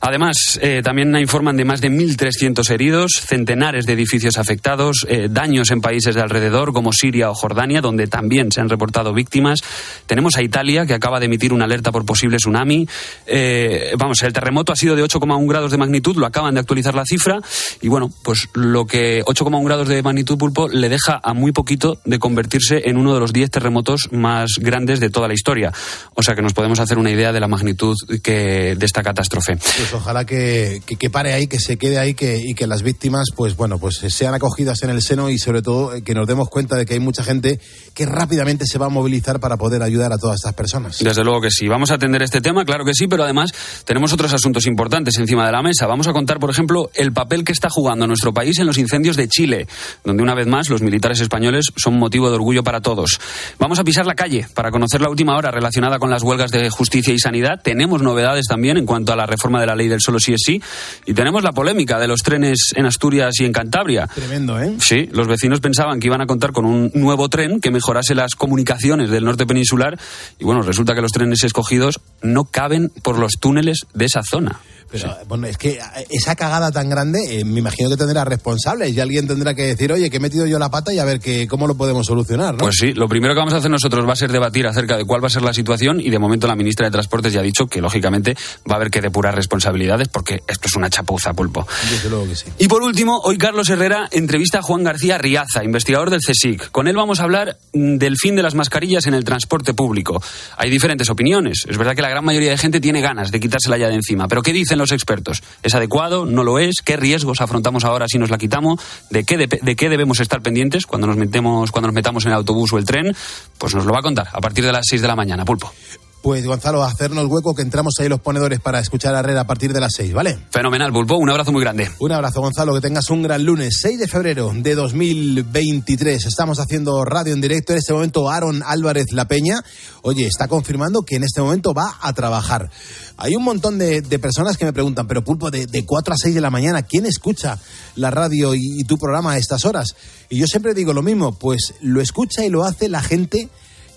Además, eh, también informan de más de 1.300 heridos, centenares de edificios afectados, eh, daños en países de alrededor como Siria o Jordania, donde también se han reportado víctimas. Tenemos a Italia, que acaba de emitir una alerta por posible tsunami. Eh, vamos, el terremoto ha sido de 8,1 grados de magnitud, lo acaban de actualizar la cifra. Y bueno, pues lo que 8,1 grados de magnitud pulpo le deja a muy poquito de convertirse en uno de los 10 terremotos más grandes de toda la historia. O sea que nos podemos hacer una idea de la magnitud que, de esta catástrofe. Pues ojalá que, que, pare ahí, que se quede ahí que, y que las víctimas, pues bueno, pues sean acogidas en el seno y sobre todo eh, que nos demos cuenta de que hay mucha gente que rápidamente se va a movilizar para poder ayudar a todas estas personas. Desde luego que sí. Vamos a atender este tema, claro que sí, pero además tenemos otros asuntos importantes encima de la mesa. Vamos a contar, por ejemplo, el papel que está jugando nuestro país en los incendios de Chile, donde una vez más los militares españoles son motivo de orgullo para todos. Vamos a pisar la calle para conocer la última hora relacionada con las huelgas de justicia y sanidad. Tenemos novedades también en cuanto a la reforma de la ley del solo sí es sí. Y tenemos la polémica de los trenes en Asturias y en Cantabria. Tremendo, ¿eh? Sí, los vecinos pensaban que iban a contar con un nuevo tren que mejorase las comunicaciones del norte peninsular y bueno, resulta que los trenes escogidos no caben por los túneles de esa zona. Pero bueno, es que esa cagada tan grande, eh, me imagino que tendrá responsables y alguien tendrá que decir, oye, que he metido yo la pata y a ver que, cómo lo podemos solucionar, ¿no? Pues sí, lo primero que vamos a hacer nosotros va a ser debatir acerca de cuál va a ser la situación y de momento la ministra de Transportes ya ha dicho que lógicamente va a haber que depurar responsabilidades porque esto es una chapuza, pulpo. Desde luego que sí. Y por último, hoy Carlos Herrera entrevista a Juan García Riaza, investigador del CSIC. Con él vamos a hablar mm, del fin de las mascarillas en el transporte público. Hay diferentes opiniones. Es verdad que la gran mayoría de gente tiene ganas de quitársela ya de encima. Pero ¿qué dicen los expertos? ¿Es adecuado? ¿No lo es? ¿Qué riesgos afrontamos ahora si nos la quitamos? ¿De qué, de, de qué debemos estar pendientes cuando nos, metemos, cuando nos metamos en el autobús o el tren? Pues nos lo va a contar a partir de las 6 de la mañana, Pulpo. Pues Gonzalo, hacernos hueco que entramos ahí los ponedores para escuchar a Herrera a partir de las 6, ¿vale? Fenomenal, Pulpo. Un abrazo muy grande. Un abrazo, Gonzalo. Que tengas un gran lunes, 6 de febrero de 2023. Estamos haciendo radio en directo. En este momento, Aaron Álvarez La Peña, oye, está confirmando que en este momento va a trabajar. Hay un montón de, de personas que me preguntan, pero Pulpo, de, de 4 a 6 de la mañana, ¿quién escucha la radio y, y tu programa a estas horas? Y yo siempre digo lo mismo, pues lo escucha y lo hace la gente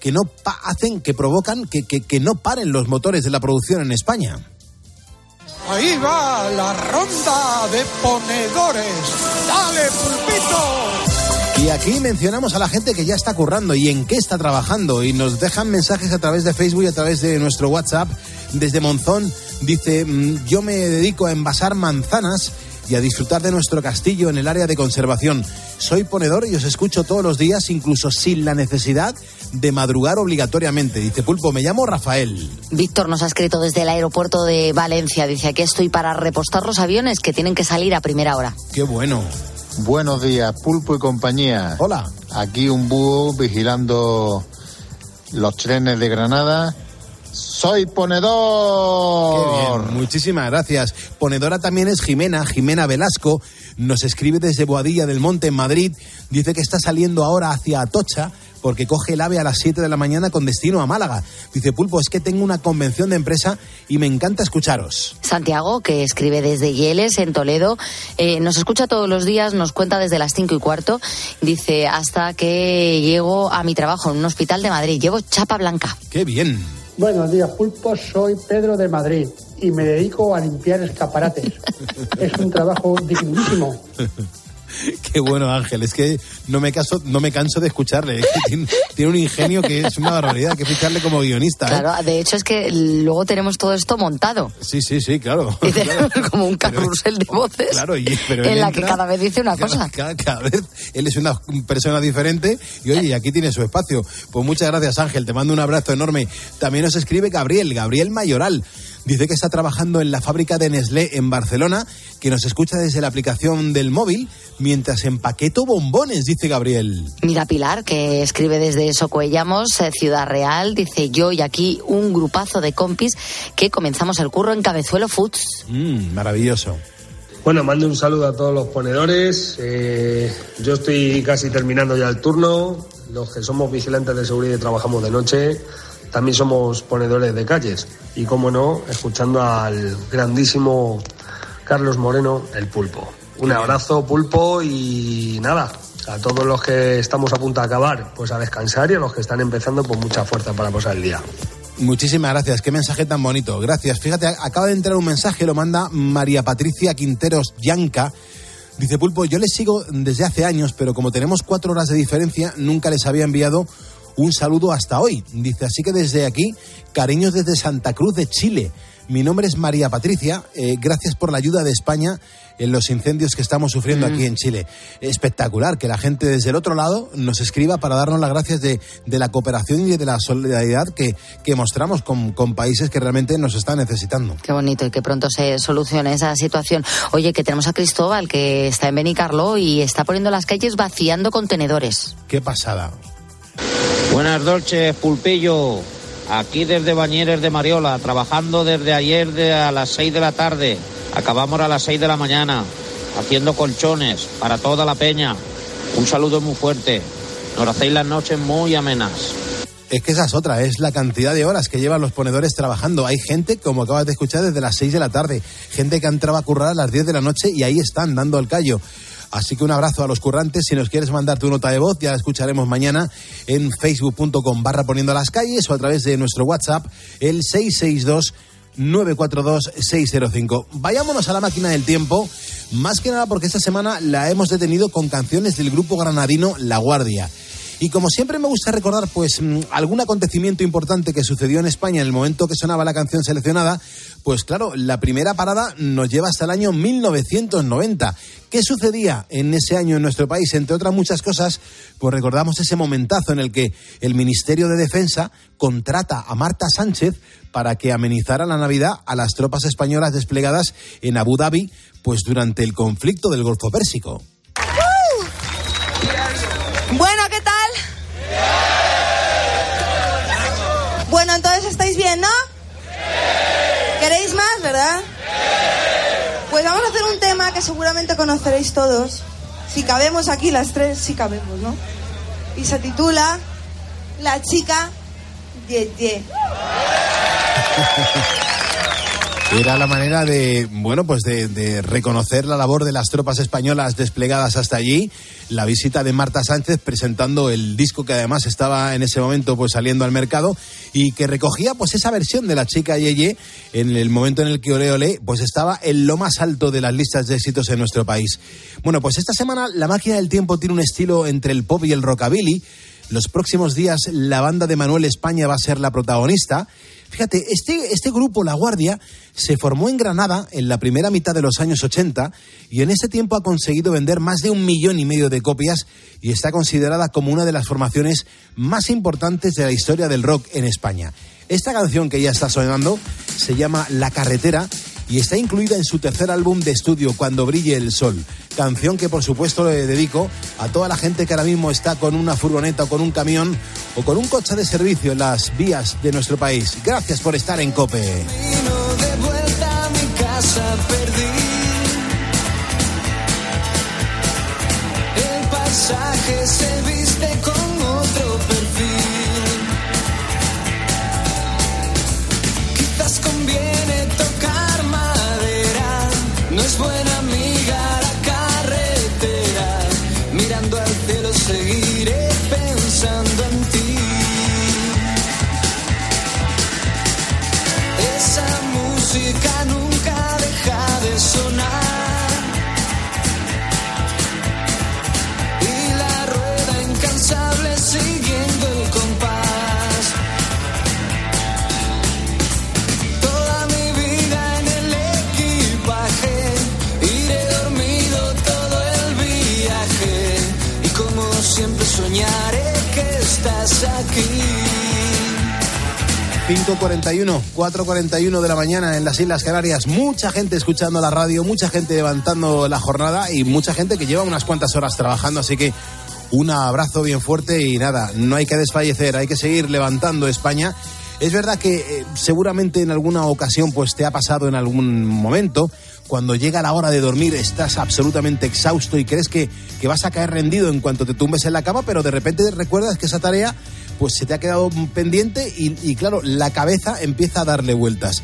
que no hacen, que provocan que, que, que no paren los motores de la producción en España. Ahí va la ronda de ponedores. ¡Dale, pulpito! Y aquí mencionamos a la gente que ya está currando y en qué está trabajando y nos dejan mensajes a través de Facebook y a través de nuestro WhatsApp. Desde Monzón dice, "Mm, yo me dedico a envasar manzanas y a disfrutar de nuestro castillo en el área de conservación. Soy ponedor y os escucho todos los días, incluso sin la necesidad de madrugar obligatoriamente. Dice Pulpo, me llamo Rafael. Víctor nos ha escrito desde el aeropuerto de Valencia. Dice, aquí estoy para repostar los aviones que tienen que salir a primera hora. Qué bueno. Buenos días, Pulpo y compañía. Hola. Aquí un búho vigilando los trenes de Granada. ¡Soy ponedor! Qué bien, muchísimas gracias. Ponedora también es Jimena, Jimena Velasco. Nos escribe desde Boadilla del Monte, en Madrid. Dice que está saliendo ahora hacia Atocha porque coge el ave a las 7 de la mañana con destino a Málaga. Dice Pulpo, es que tengo una convención de empresa y me encanta escucharos. Santiago, que escribe desde Yeles, en Toledo, eh, nos escucha todos los días, nos cuenta desde las cinco y cuarto. Dice, hasta que llego a mi trabajo en un hospital de Madrid. Llevo chapa blanca. ¡Qué bien! Buenos días, Pulpo. Soy Pedro de Madrid y me dedico a limpiar escaparates. es un trabajo dignísimo. Qué bueno, Ángel. Es que no me, caso, no me canso de escucharle. Es que tiene, tiene un ingenio que es una barbaridad. Hay que ficharle como guionista. ¿eh? Claro, de hecho es que luego tenemos todo esto montado. Sí, sí, sí, claro. Y tenemos como un carrusel de voces Claro, y- pero en la que cada vez dice una cosa. Cada, cada vez él es una persona diferente y oye, y aquí tiene su espacio. Pues muchas gracias Ángel, te mando un abrazo enorme. También nos escribe Gabriel, Gabriel Mayoral. Dice que está trabajando en la fábrica de Nestlé en Barcelona, que nos escucha desde la aplicación del móvil mientras empaqueto bombones, dice Gabriel. Mira Pilar, que escribe desde Socuellamos, eh, Ciudad Real, dice yo y aquí un grupazo de compis que comenzamos el curro en Cabezuelo Foods. Mm, maravilloso. Bueno, mando un saludo a todos los ponedores. Eh, yo estoy casi terminando ya el turno. Los que somos vigilantes de seguridad y trabajamos de noche, también somos ponedores de calles. Y como no, escuchando al grandísimo Carlos Moreno, el pulpo. Un abrazo, pulpo, y nada. A todos los que estamos a punto de acabar, pues a descansar y a los que están empezando, pues mucha fuerza para pasar el día. Muchísimas gracias, qué mensaje tan bonito. Gracias. Fíjate, acaba de entrar un mensaje, lo manda María Patricia Quinteros Yanca. Dice Pulpo, yo les sigo desde hace años, pero como tenemos cuatro horas de diferencia, nunca les había enviado un saludo hasta hoy. Dice, así que desde aquí, cariños desde Santa Cruz de Chile. Mi nombre es María Patricia. eh, gracias por la ayuda de España en los incendios que estamos sufriendo aquí en Chile. Espectacular que la gente desde el otro lado nos escriba para darnos las gracias de, de la cooperación y de la solidaridad que, que mostramos con, con países que realmente nos están necesitando. Qué bonito y que pronto se solucione esa situación. Oye, que tenemos a Cristóbal que está en Benicarlo y está poniendo las calles vaciando contenedores. Qué pasada. Buenas noches, Pulpillo. Aquí desde Bañeres de Mariola, trabajando desde ayer de a las 6 de la tarde. Acabamos a las 6 de la mañana, haciendo colchones para toda la peña. Un saludo muy fuerte. Nos hacéis las noches muy amenas. Es que esa es otra, es la cantidad de horas que llevan los ponedores trabajando. Hay gente, como acabas de escuchar, desde las 6 de la tarde, gente que ha entrado a currar a las 10 de la noche y ahí están dando el callo. Así que un abrazo a los currantes. Si nos quieres mandar tu nota de voz, ya la escucharemos mañana en facebook.com barra poniendo las calles o a través de nuestro WhatsApp, el 662 942-605. Vayámonos a la máquina del tiempo, más que nada porque esta semana la hemos detenido con canciones del grupo granadino La Guardia. Y como siempre me gusta recordar, pues, mm, algún acontecimiento importante que sucedió en España en el momento que sonaba la canción seleccionada, pues claro, la primera parada nos lleva hasta el año 1990. ¿Qué sucedía en ese año en nuestro país? Entre otras muchas cosas, pues recordamos ese momentazo en el que el Ministerio de Defensa contrata a Marta Sánchez para que amenizara la Navidad a las tropas españolas desplegadas en Abu Dhabi, pues durante el conflicto del Golfo Pérsico. Bueno, ¿qué tal? Bueno, ¿verdad? Pues vamos a hacer un tema que seguramente conoceréis todos. Si cabemos aquí las tres, si sí cabemos, ¿no? Y se titula La chica Ye Ye. Era la manera de, bueno, pues de, reconocer la labor de las tropas españolas desplegadas hasta allí, la visita de Marta Sánchez presentando el disco que además estaba en ese momento pues saliendo al mercado y que recogía pues esa versión de la chica Yeye en el momento en el que Ole Ole pues estaba en lo más alto de las listas de éxitos en nuestro país. Bueno, pues esta semana la máquina del tiempo tiene un estilo entre el pop y el rockabilly. Los próximos días la banda de Manuel España va a ser la protagonista. Fíjate, este, este grupo, La Guardia, se formó en Granada en la primera mitad de los años 80 y en este tiempo ha conseguido vender más de un millón y medio de copias y está considerada como una de las formaciones más importantes de la historia del rock en España. Esta canción que ya está sonando se llama La Carretera y está incluida en su tercer álbum de estudio, Cuando brille el sol. Canción que por supuesto le dedico a toda la gente que ahora mismo está con una furgoneta o con un camión o con un coche de servicio en las vías de nuestro país. Gracias por estar en Cope. Aquí. 5.41, 4.41 de la mañana en las Islas Canarias. Mucha gente escuchando la radio, mucha gente levantando la jornada y mucha gente que lleva unas cuantas horas trabajando. Así que un abrazo bien fuerte y nada, no hay que desfallecer, hay que seguir levantando España. Es verdad que eh, seguramente en alguna ocasión pues te ha pasado en algún momento cuando llega la hora de dormir estás absolutamente exhausto y crees que, que vas a caer rendido en cuanto te tumbes en la cama, pero de repente recuerdas que esa tarea pues se te ha quedado pendiente y, claro, la cabeza empieza a darle vueltas.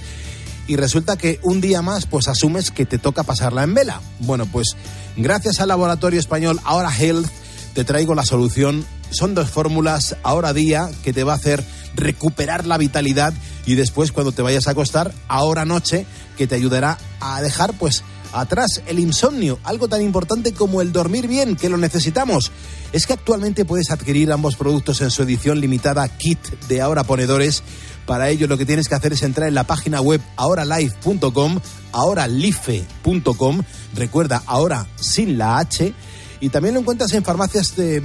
Y resulta que un día más pues asumes que te toca pasarla en vela. Bueno, pues gracias al laboratorio español Ahora Health te traigo la solución. Son dos fórmulas, ahora día, que te va a hacer recuperar la vitalidad y después cuando te vayas a acostar, ahora noche, que te ayudará a dejar pues atrás el insomnio, algo tan importante como el dormir bien, que lo necesitamos. Es que actualmente puedes adquirir ambos productos en su edición limitada Kit de Ahora Ponedores. Para ello lo que tienes que hacer es entrar en la página web ahoralife.com, ahoralife.com, recuerda ahora sin la H, y también lo encuentras en farmacias de,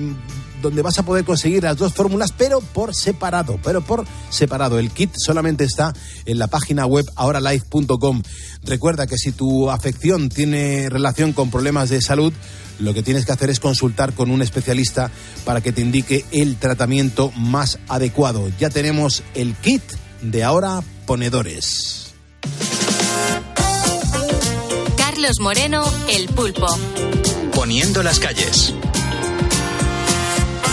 donde vas a poder conseguir las dos fórmulas, pero por separado, pero por separado. El kit solamente está en la página web ahoralife.com. Recuerda que si tu afección tiene relación con problemas de salud, lo que tienes que hacer es consultar con un especialista para que te indique el tratamiento más adecuado. Ya tenemos el kit de ahora ponedores. Carlos Moreno, El Pulpo. Poniendo las calles.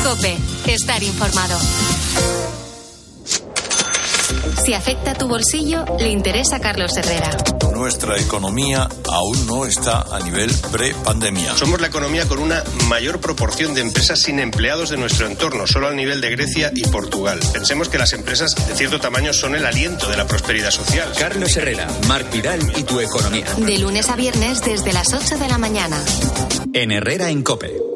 Cope, estar informado. Si afecta tu bolsillo, le interesa a Carlos Herrera. Nuestra economía aún no está a nivel pre-pandemia. Somos la economía con una mayor proporción de empresas sin empleados de nuestro entorno, solo al nivel de Grecia y Portugal. Pensemos que las empresas de cierto tamaño son el aliento de la prosperidad social. Carlos Herrera, Marc Vidal y tu economía. De lunes a viernes desde las 8 de la mañana. En Herrera en Cope.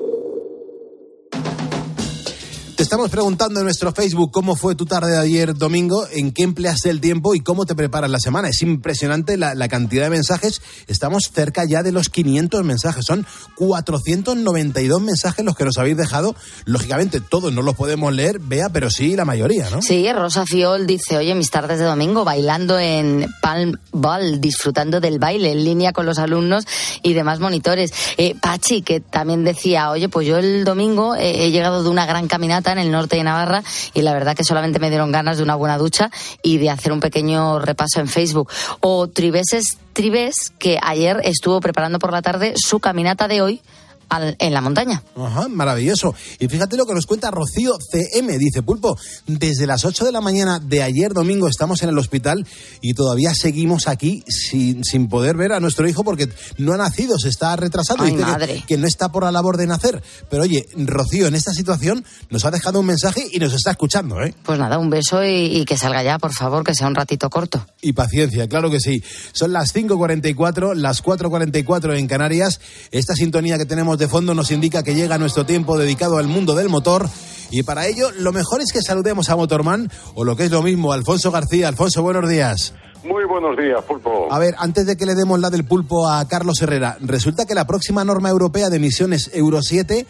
Te estamos preguntando en nuestro Facebook cómo fue tu tarde de ayer domingo, en qué empleaste el tiempo y cómo te preparas la semana. Es impresionante la, cantidad de mensajes. Estamos cerca ya de los 500 mensajes. Son 492 mensajes los que nos habéis dejado. Lógicamente todos no los podemos leer, vea, pero sí la mayoría, ¿no? Sí, Rosa Fiol dice, oye, mis tardes de domingo bailando en Palm Ball, disfrutando del baile en línea con los alumnos y demás monitores. Eh, Pachi, que también decía, oye, pues yo el domingo he llegado de una gran caminata En el norte de Navarra, y la verdad que solamente me dieron ganas de una buena ducha y de hacer un pequeño repaso en Facebook. O Tribeses Tribes, que ayer estuvo preparando por la tarde su caminata de hoy al- en la montaña. Ajá, maravilloso. Y fíjate lo que nos cuenta Rocío CM. Dice, Pulpo, desde las 8 de la mañana de ayer domingo estamos en el hospital y todavía seguimos aquí sin, sin poder ver a nuestro hijo porque no ha nacido, se está retrasando. Ay, que- madre. Que, no está por la labor de nacer. Pero oye, Rocío, en esta situación nos ha dejado un mensaje y nos está escuchando, ¿eh? Pues nada, un beso y, y que salga ya, por favor, que sea un ratito corto. Y paciencia, claro que sí. Son las 5.44, las 4.44 en Canarias. Esta sintonía que tenemos de fondo nos indica que llega nuestro tiempo dedicado al mundo del motor. Y para ello, lo mejor es que saludemos a Motorman, o lo que es lo mismo, Alfonso García. Alfonso, buenos días. Muy buenos días, Pulpo. A ver, antes de que le demos la del pulpo a Carlos Herrera, resulta que la próxima norma europea de emisiones Euro 7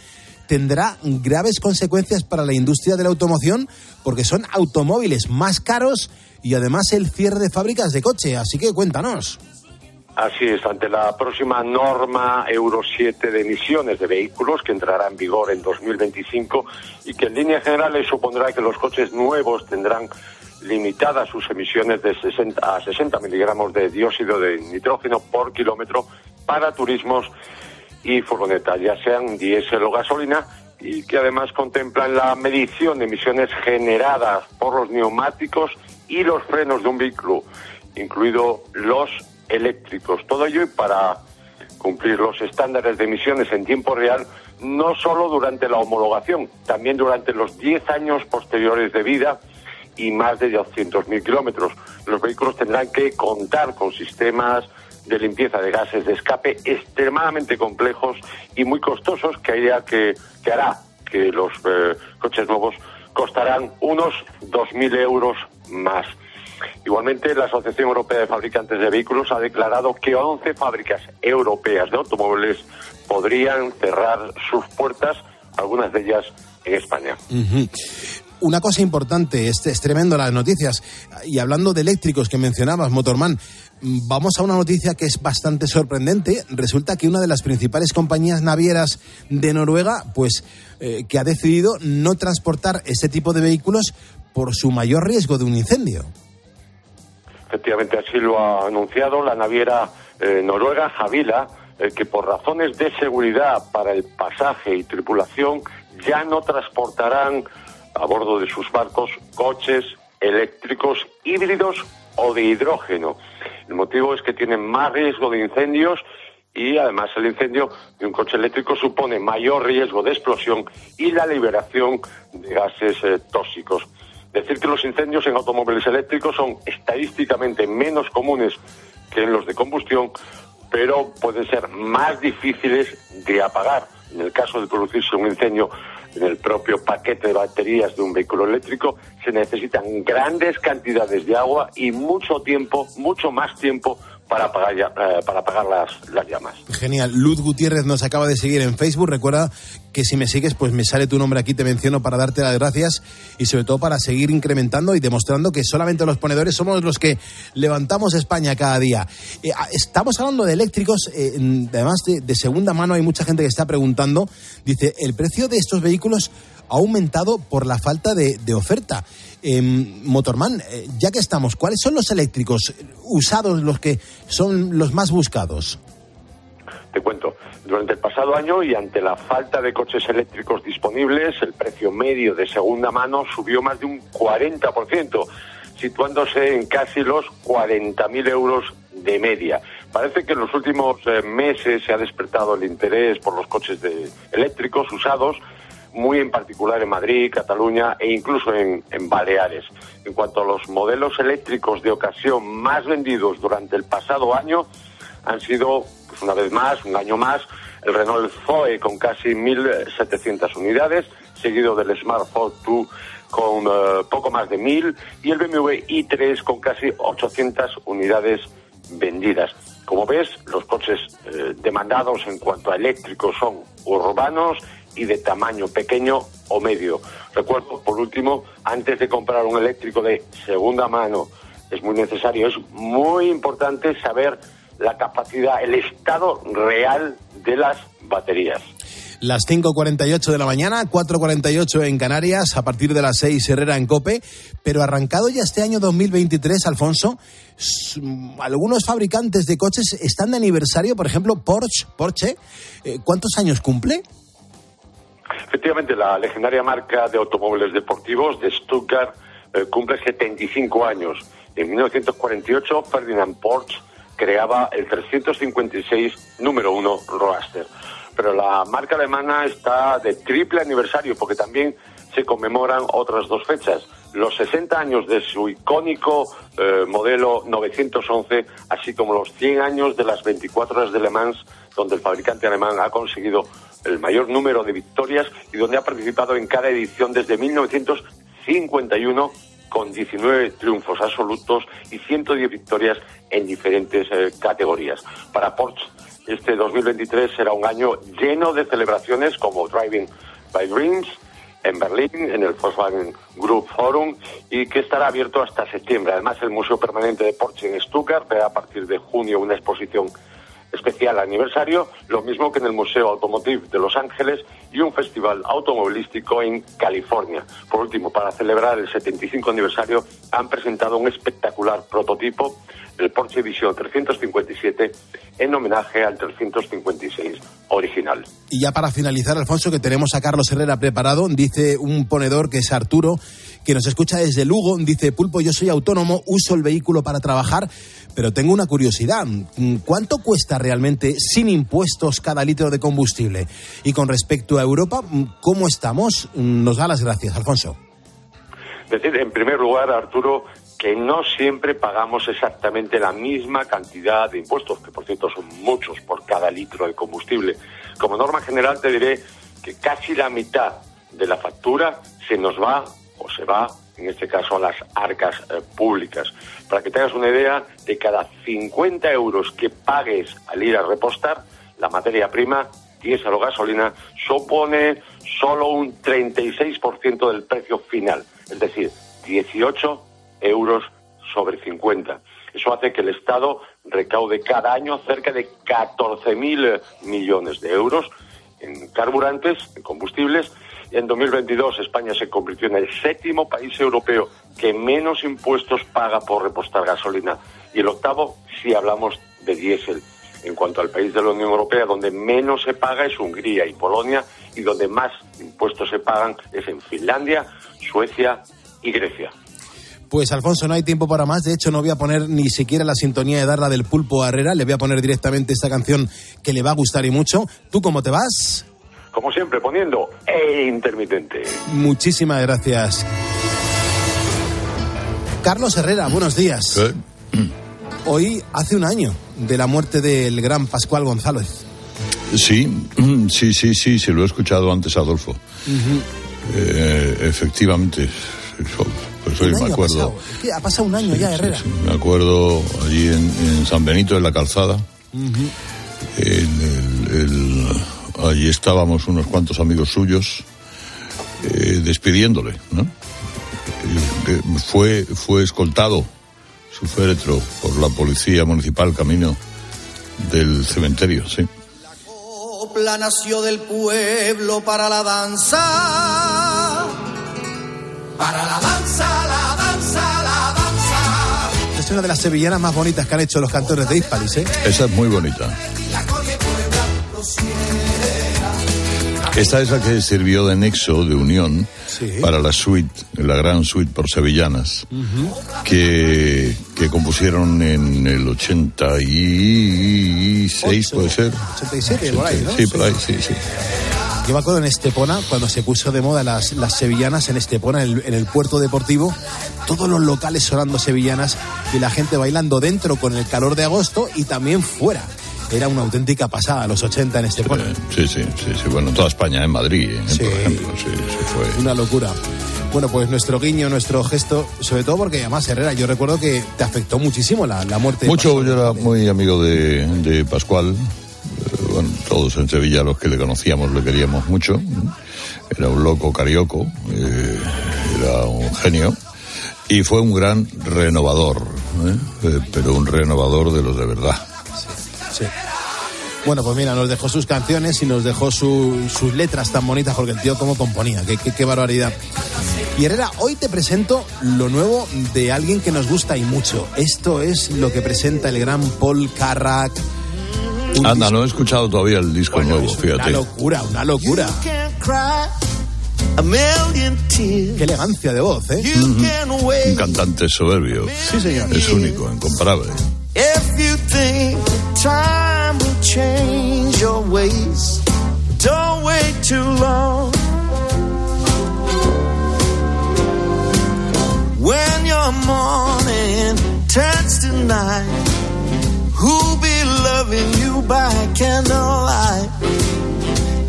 tendrá graves consecuencias para la industria de la automoción porque son automóviles más caros y además el cierre de fábricas de coche. Así que cuéntanos. Así es, ante la próxima norma Euro 7 de emisiones de vehículos que entrará en vigor en 2025 y que en líneas generales supondrá que los coches nuevos tendrán limitadas sus emisiones de 60 a 60 miligramos de dióxido de nitrógeno por kilómetro para turismos y furgonetas, ya sean diésel o gasolina, y que además contemplan la medición de emisiones generadas por los neumáticos y los frenos de un vehículo, incluido los eléctricos. Todo ello para cumplir los estándares de emisiones en tiempo real, no solo durante la homologación, también durante los 10 años posteriores de vida y más de 200.000 kilómetros. Los vehículos tendrán que contar con sistemas de limpieza de gases de escape extremadamente complejos y muy costosos que, haya que, que hará que los eh, coches nuevos costarán unos 2.000 euros más. Igualmente, la Asociación Europea de Fabricantes de Vehículos ha declarado que 11 fábricas europeas de automóviles podrían cerrar sus puertas, algunas de ellas en España. Una cosa importante, es, es tremendo las noticias. Y hablando de eléctricos que mencionabas, Motorman, vamos a una noticia que es bastante sorprendente. Resulta que una de las principales compañías navieras de Noruega, pues, eh, que ha decidido no transportar este tipo de vehículos por su mayor riesgo de un incendio. Efectivamente, así lo ha anunciado la naviera eh, noruega Javila, eh, que por razones de seguridad para el pasaje y tripulación ya no transportarán a bordo de sus barcos coches eléctricos híbridos o de hidrógeno. El motivo es que tienen más riesgo de incendios y además el incendio de un coche eléctrico supone mayor riesgo de explosión y la liberación de gases eh, tóxicos. Decir que los incendios en automóviles eléctricos son estadísticamente menos comunes que en los de combustión, pero pueden ser más difíciles de apagar. En el caso de producirse un incendio en el propio paquete de baterías de un vehículo eléctrico, se necesitan grandes cantidades de agua y mucho tiempo, mucho más tiempo para apagar, ya- eh, para apagar las, las llamas. Genial. Luz Gutiérrez nos acaba de seguir en Facebook. Recuerda que si me sigues, pues me sale tu nombre aquí, te menciono para darte las gracias y sobre todo para seguir incrementando y demostrando que solamente los ponedores somos los que levantamos España cada día. Eh, ah, estamos hablando de eléctricos, eh, además de, de segunda mano hay mucha gente que está preguntando. Dice, el precio de estos vehículos ha aumentado por la falta de, oferta. Em, Motorman, eh, ya que estamos, ¿cuáles son los eléctricos usados los que son los más buscados? Te cuento, durante el pasado año y ante la falta de coches eléctricos disponibles, el precio medio de segunda mano subió más de un 40%, situándose en casi los 40.000 euros de media. Parece que en los últimos eh, meses se ha despertado el interés por los coches de- eléctricos usados, muy en particular en Madrid, Cataluña e incluso en, en Baleares. En cuanto a los modelos eléctricos de ocasión más vendidos durante el pasado año, han sido, pues una vez más, un año más, el Renault Zoe con casi 1.700 unidades, seguido del Smart Fortwo 2 con eh, poco más de 1.000 y el BMW i3 con casi 800 unidades vendidas. Como ves, los coches eh, demandados en cuanto a eléctricos son urbanos y de tamaño pequeño o medio. Recuerdo, por último, antes de comprar un eléctrico de segunda mano, es muy necesario, es muy importante saber la capacidad, el estado real de las baterías. Las 5.48 de la mañana, 4.48 en Canarias, a partir de las 6 Herrera en Cope. Pero arrancado ya este año 2023, Alfonso, algunos fabricantes de coches están de aniversario, por ejemplo, Porsche. Porsche eh, ¿Cuántos años cumple? Efectivamente, la legendaria marca de automóviles deportivos de Stuttgart eh, cumple 75 años. En 1948, Ferdinand Porsche creaba el 356 número 1 Roadster. Pero la marca alemana está de triple aniversario porque también se conmemoran otras dos fechas. Los 60 años de su icónico eh, modelo 911, así como los 100 años de las 24 horas de Le Mans, donde el fabricante alemán ha conseguido el mayor número de victorias y donde ha participado en cada edición desde 1951 con 19 triunfos absolutos y 110 victorias en diferentes eh, categorías. Para Porsche, este 2023 será un año lleno de celebraciones como Driving by Dreams en Berlín, en el Volkswagen Group Forum, y que estará abierto hasta septiembre. Además, el Museo Permanente de Porsche en Stuttgart verá a partir de junio una exposición especial aniversario, lo mismo que en el Museo Automotive de Los Ángeles y un festival automovilístico en California. Por último, para celebrar el 75 aniversario, han presentado un espectacular prototipo, el Porsche Vision 357, en homenaje al 356 original. Y ya para finalizar, Alfonso, que tenemos a Carlos Herrera preparado, dice un ponedor que es Arturo, que nos escucha desde Lugo, dice, Pulpo, yo soy autónomo, uso el vehículo para trabajar, pero tengo una curiosidad. ¿Cuánto cuesta realmente sin impuestos cada litro de combustible? Y con respecto a Europa, ¿cómo estamos? Nos da las gracias, Alfonso. Decir, en primer lugar, Arturo, que no siempre pagamos exactamente la misma cantidad de impuestos, que por cierto son muchos por cada litro de combustible. Como norma general te diré que casi la mitad de la factura se nos va o se va, en este caso, a las arcas eh, públicas. Para que tengas una idea, de cada 50 euros que pagues al ir a repostar, la materia prima, diésel o gasolina, supone solo un 36% del precio final, es decir, 18 euros sobre 50. Eso hace que el Estado recaude cada año cerca de 14.000 millones de euros en carburantes, en combustibles. En 2022 España se convirtió en el séptimo país europeo que menos impuestos paga por repostar gasolina y el octavo si hablamos de diésel. En cuanto al país de la Unión Europea, donde menos se paga es Hungría y Polonia y donde más impuestos se pagan es en Finlandia, Suecia y Grecia. Pues Alfonso, no hay tiempo para más. De hecho, no voy a poner ni siquiera la sintonía de darla del pulpo a Herrera. Le voy a poner directamente esta canción que le va a gustar y mucho. ¿Tú cómo te vas? Como siempre, poniendo e intermitente. Muchísimas gracias. Carlos Herrera, buenos días. Hoy hace un año de la muerte del gran Pascual González. Sí, sí, sí, sí, se lo he escuchado antes, Adolfo. Eh, efectivamente, pues hoy Un me año ha acuerdo. pasado. Es que ha pasado un año ya, Herrera. Me acuerdo allí en, en San Benito, en la calzada. Ujú. en el- el- allí estábamos unos cuantos amigos suyos eh, despidiéndole, ¿no? Eh, eh, fue, fue escoltado su féretro por la policía municipal camino del cementerio, sí. copla nació del pueblo para la danza. Para la danza, la danza, la danza. Es una de las sevillanas más bonitas que han hecho los cantores de Hispalis, ¿eh? Esa es muy bonita. Esta es la que sirvió de nexo, de unión, para la suite, la gran suite por sevillanas, que, que compusieron en el 86, puede ser. 87, por ahí, ¿no? Sí, por ahí, sí, sí. Yo me acuerdo en Estepona, cuando se puso de moda las, las sevillanas en Estepona, en el, en el puerto deportivo, todos los locales sonando sevillanas y la gente bailando dentro con el calor de agosto y también fuera. Era una auténtica pasada, los 80 en Estepona. Sí, sí, sí, sí. Bueno, en toda España, en Madrid, ¿eh? por ejemplo, sí, sí fue. Una locura. Bueno, pues nuestro guiño, nuestro gesto, sobre todo porque además, Herrera, yo recuerdo que te afectó muchísimo la, la muerte de Mucho, yo era muy amigo de, de Pascual. Bueno, todos en Sevilla los que le conocíamos le queríamos mucho. Era un loco carioco, eh, era un genio. Y fue un gran renovador, ¿eh? Eh, pero un renovador de los de verdad. Sí. Bueno, pues mira, nos dejó sus canciones y nos dejó su- sus letras tan bonitas porque el tío cómo componía, qué, qué- qué barbaridad. Y Herrera, hoy te presento lo nuevo de alguien que nos gusta y mucho. Esto es lo que presenta el gran Paul Carrack. Un Anda, no he escuchado todavía el disco nuevo, Una fíjate. locura, una locura. Can't cry a million tears. Qué elegancia de voz, ¿eh? You can Un cantante soberbio. Sí, señor. Es único, incomparable. if you think time will change your ways. Don't wait too long. When your morning turns to night, who'll be loving you by candlelight?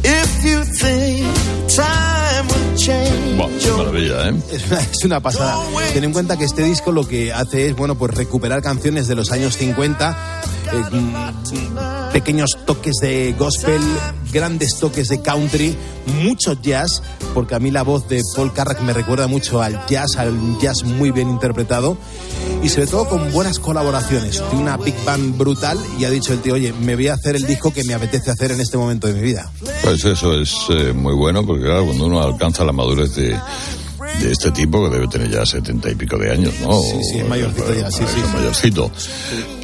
If you think time will change maravilla, ¿eh? Es una, pasada. Ten en cuenta que este disco lo que hace es, bueno, pues recuperar canciones de los años 50, eh, mm, pequeños toques de gospel, grandes toques de country, mucho jazz, porque a mí la voz de Paul Carrack me recuerda mucho al jazz, al jazz muy bien interpretado, y sobre todo con buenas colaboraciones. Tiene una big band brutal y ha dicho el tío, oye, me voy a hacer el disco que me apetece hacer en este momento de mi vida. Pues eso es eh, muy bueno, porque claro, cuando uno alcanza la madurez de, de este tipo, que debe tener ya setenta y pico de años, ¿no? Sí, sí, es mayorcito ya, sí, sí. Es mayorcito.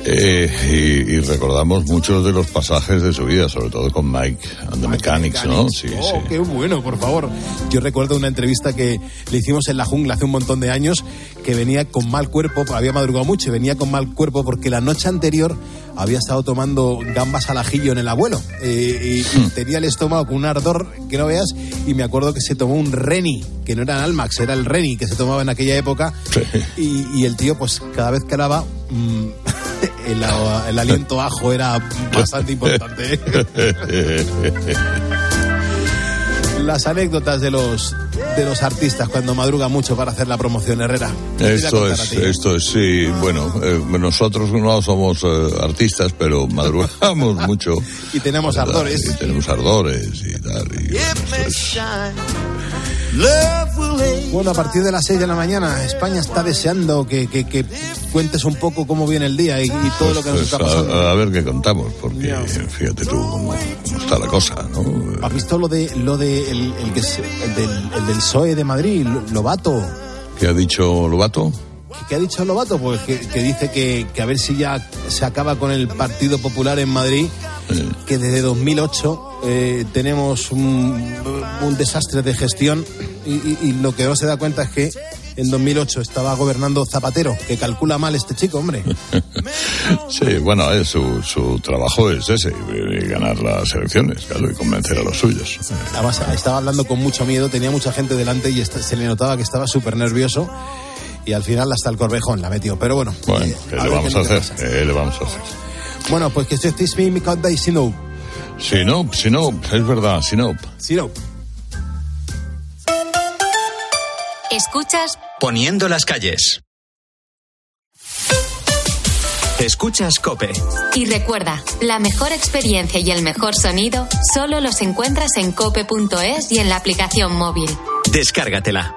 Eh, y, y recordamos muchos de los pasajes de su vida, sobre todo con Mike and the Mechanics, ¿no? Sí, oh, sí. qué bueno, por favor. Yo recuerdo una entrevista que le hicimos en la jungla hace un montón de años, que venía con mal cuerpo, había madrugado mucho, y venía con mal cuerpo porque la noche anterior había estado tomando gambas al ajillo en el abuelo eh, y, y tenía el estómago con un ardor que no veas y me acuerdo que se tomó un Reni, que no era el Almax, era el Reni que se tomaba en aquella época y, y el tío pues cada vez que hablaba mm, el, el aliento ajo era bastante importante. ¿eh? Las anécdotas de los de los artistas cuando madruga mucho para hacer la promoción Herrera. Esto es, ti. esto es, sí, bueno, eh, nosotros no somos eh, artistas, pero madrugamos mucho. Y tenemos ¿verdad? ardores. Y tenemos ardores y tal. y It Bueno, a partir de las 6 de la mañana, España está deseando que, que- que cuentes un poco cómo viene el día y, y todo lo que nos Pues está pasando. a, a ver qué contamos, porque fíjate tú cómo, cómo está la cosa, ¿no? ¿Has visto lo de lo de el, el que es- el del, el del PSOE de Madrid, Lo- Lobato? ¿Qué ha dicho Lobato? ¿Qué- ¿Qué ha dicho Lobato? Pues que, que dice que, que a ver si ya se acaba con el Partido Popular en Madrid, que desde 2008 eh, tenemos un, un desastre de gestión y, y- y lo que no se da cuenta es que en 2008 estaba gobernando Zapatero, que calcula mal este chico, hombre. Sí, bueno, eh, su, su trabajo es ese, eh, ganar las elecciones, claro, y convencer a los suyos. Además, estaba hablando con mucho miedo, tenía mucha gente delante y esta- se le notaba que estaba súper nervioso. Y al final hasta el corvejón la metió. Pero bueno. Bueno, eh, ¿qué a le ver vamos qué a hacer? ¿Qué le vamos a hacer? Bueno, pues que este es mi conda y si no. Si no, si no, es verdad, si no. Si no. Escuchas Poniendo las calles. Escuchas Cope. y recuerda, la mejor experiencia y el mejor sonido solo los encuentras en cope.es y en la aplicación móvil. Descárgatela.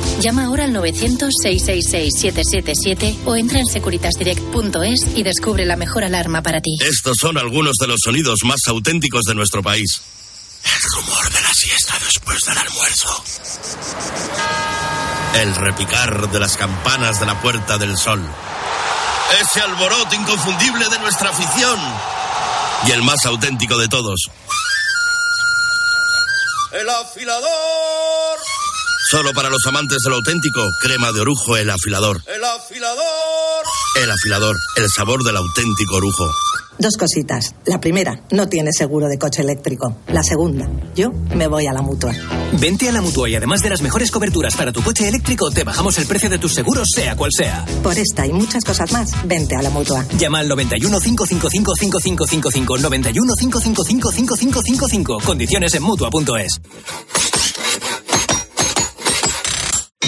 Llama ahora al 900-666-777 o entra en securitasdirect.es y descubre la mejor alarma para ti. Estos son algunos de los sonidos más auténticos de nuestro país. El rumor de la siesta después del almuerzo. El repicar de las campanas de la Puerta del Sol. Ese alboroto inconfundible de nuestra afición. Y el más auténtico de todos. El afilador. Solo para los amantes del auténtico, crema de orujo, el afilador. El afilador. El afilador, el sabor del auténtico orujo. Dos cositas. La primera, no tienes seguro de coche eléctrico. La segunda, yo me voy a la mutua. Vente a la mutua y además de las mejores coberturas para tu coche eléctrico, te bajamos el precio de tus seguros, sea cual sea. Por esta y muchas cosas más, vente a la mutua. Llama al 91 555 5555 91 555 5555. Condiciones en mutua.es.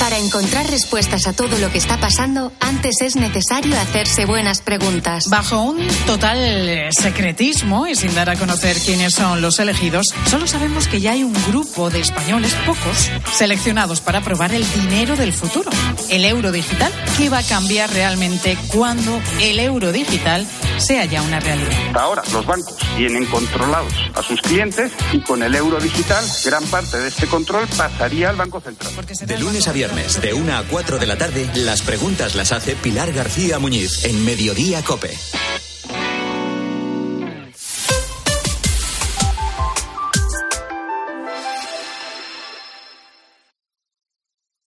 Para encontrar respuestas a todo lo que está pasando, antes es necesario hacerse buenas preguntas. Bajo un total eh, secretismo y sin dar a conocer quiénes son los elegidos, solo sabemos que ya hay un grupo de españoles, pocos, seleccionados para probar el dinero del futuro, el euro digital, que va a cambiar realmente cuando el euro digital sea ya una realidad. Hasta ahora los bancos tienen controlados a sus clientes y con el euro digital gran parte de este control pasaría al Banco Central. De lunes a de 1 a 4 de la tarde, las preguntas las hace Pilar García Muñiz en Mediodía Cope.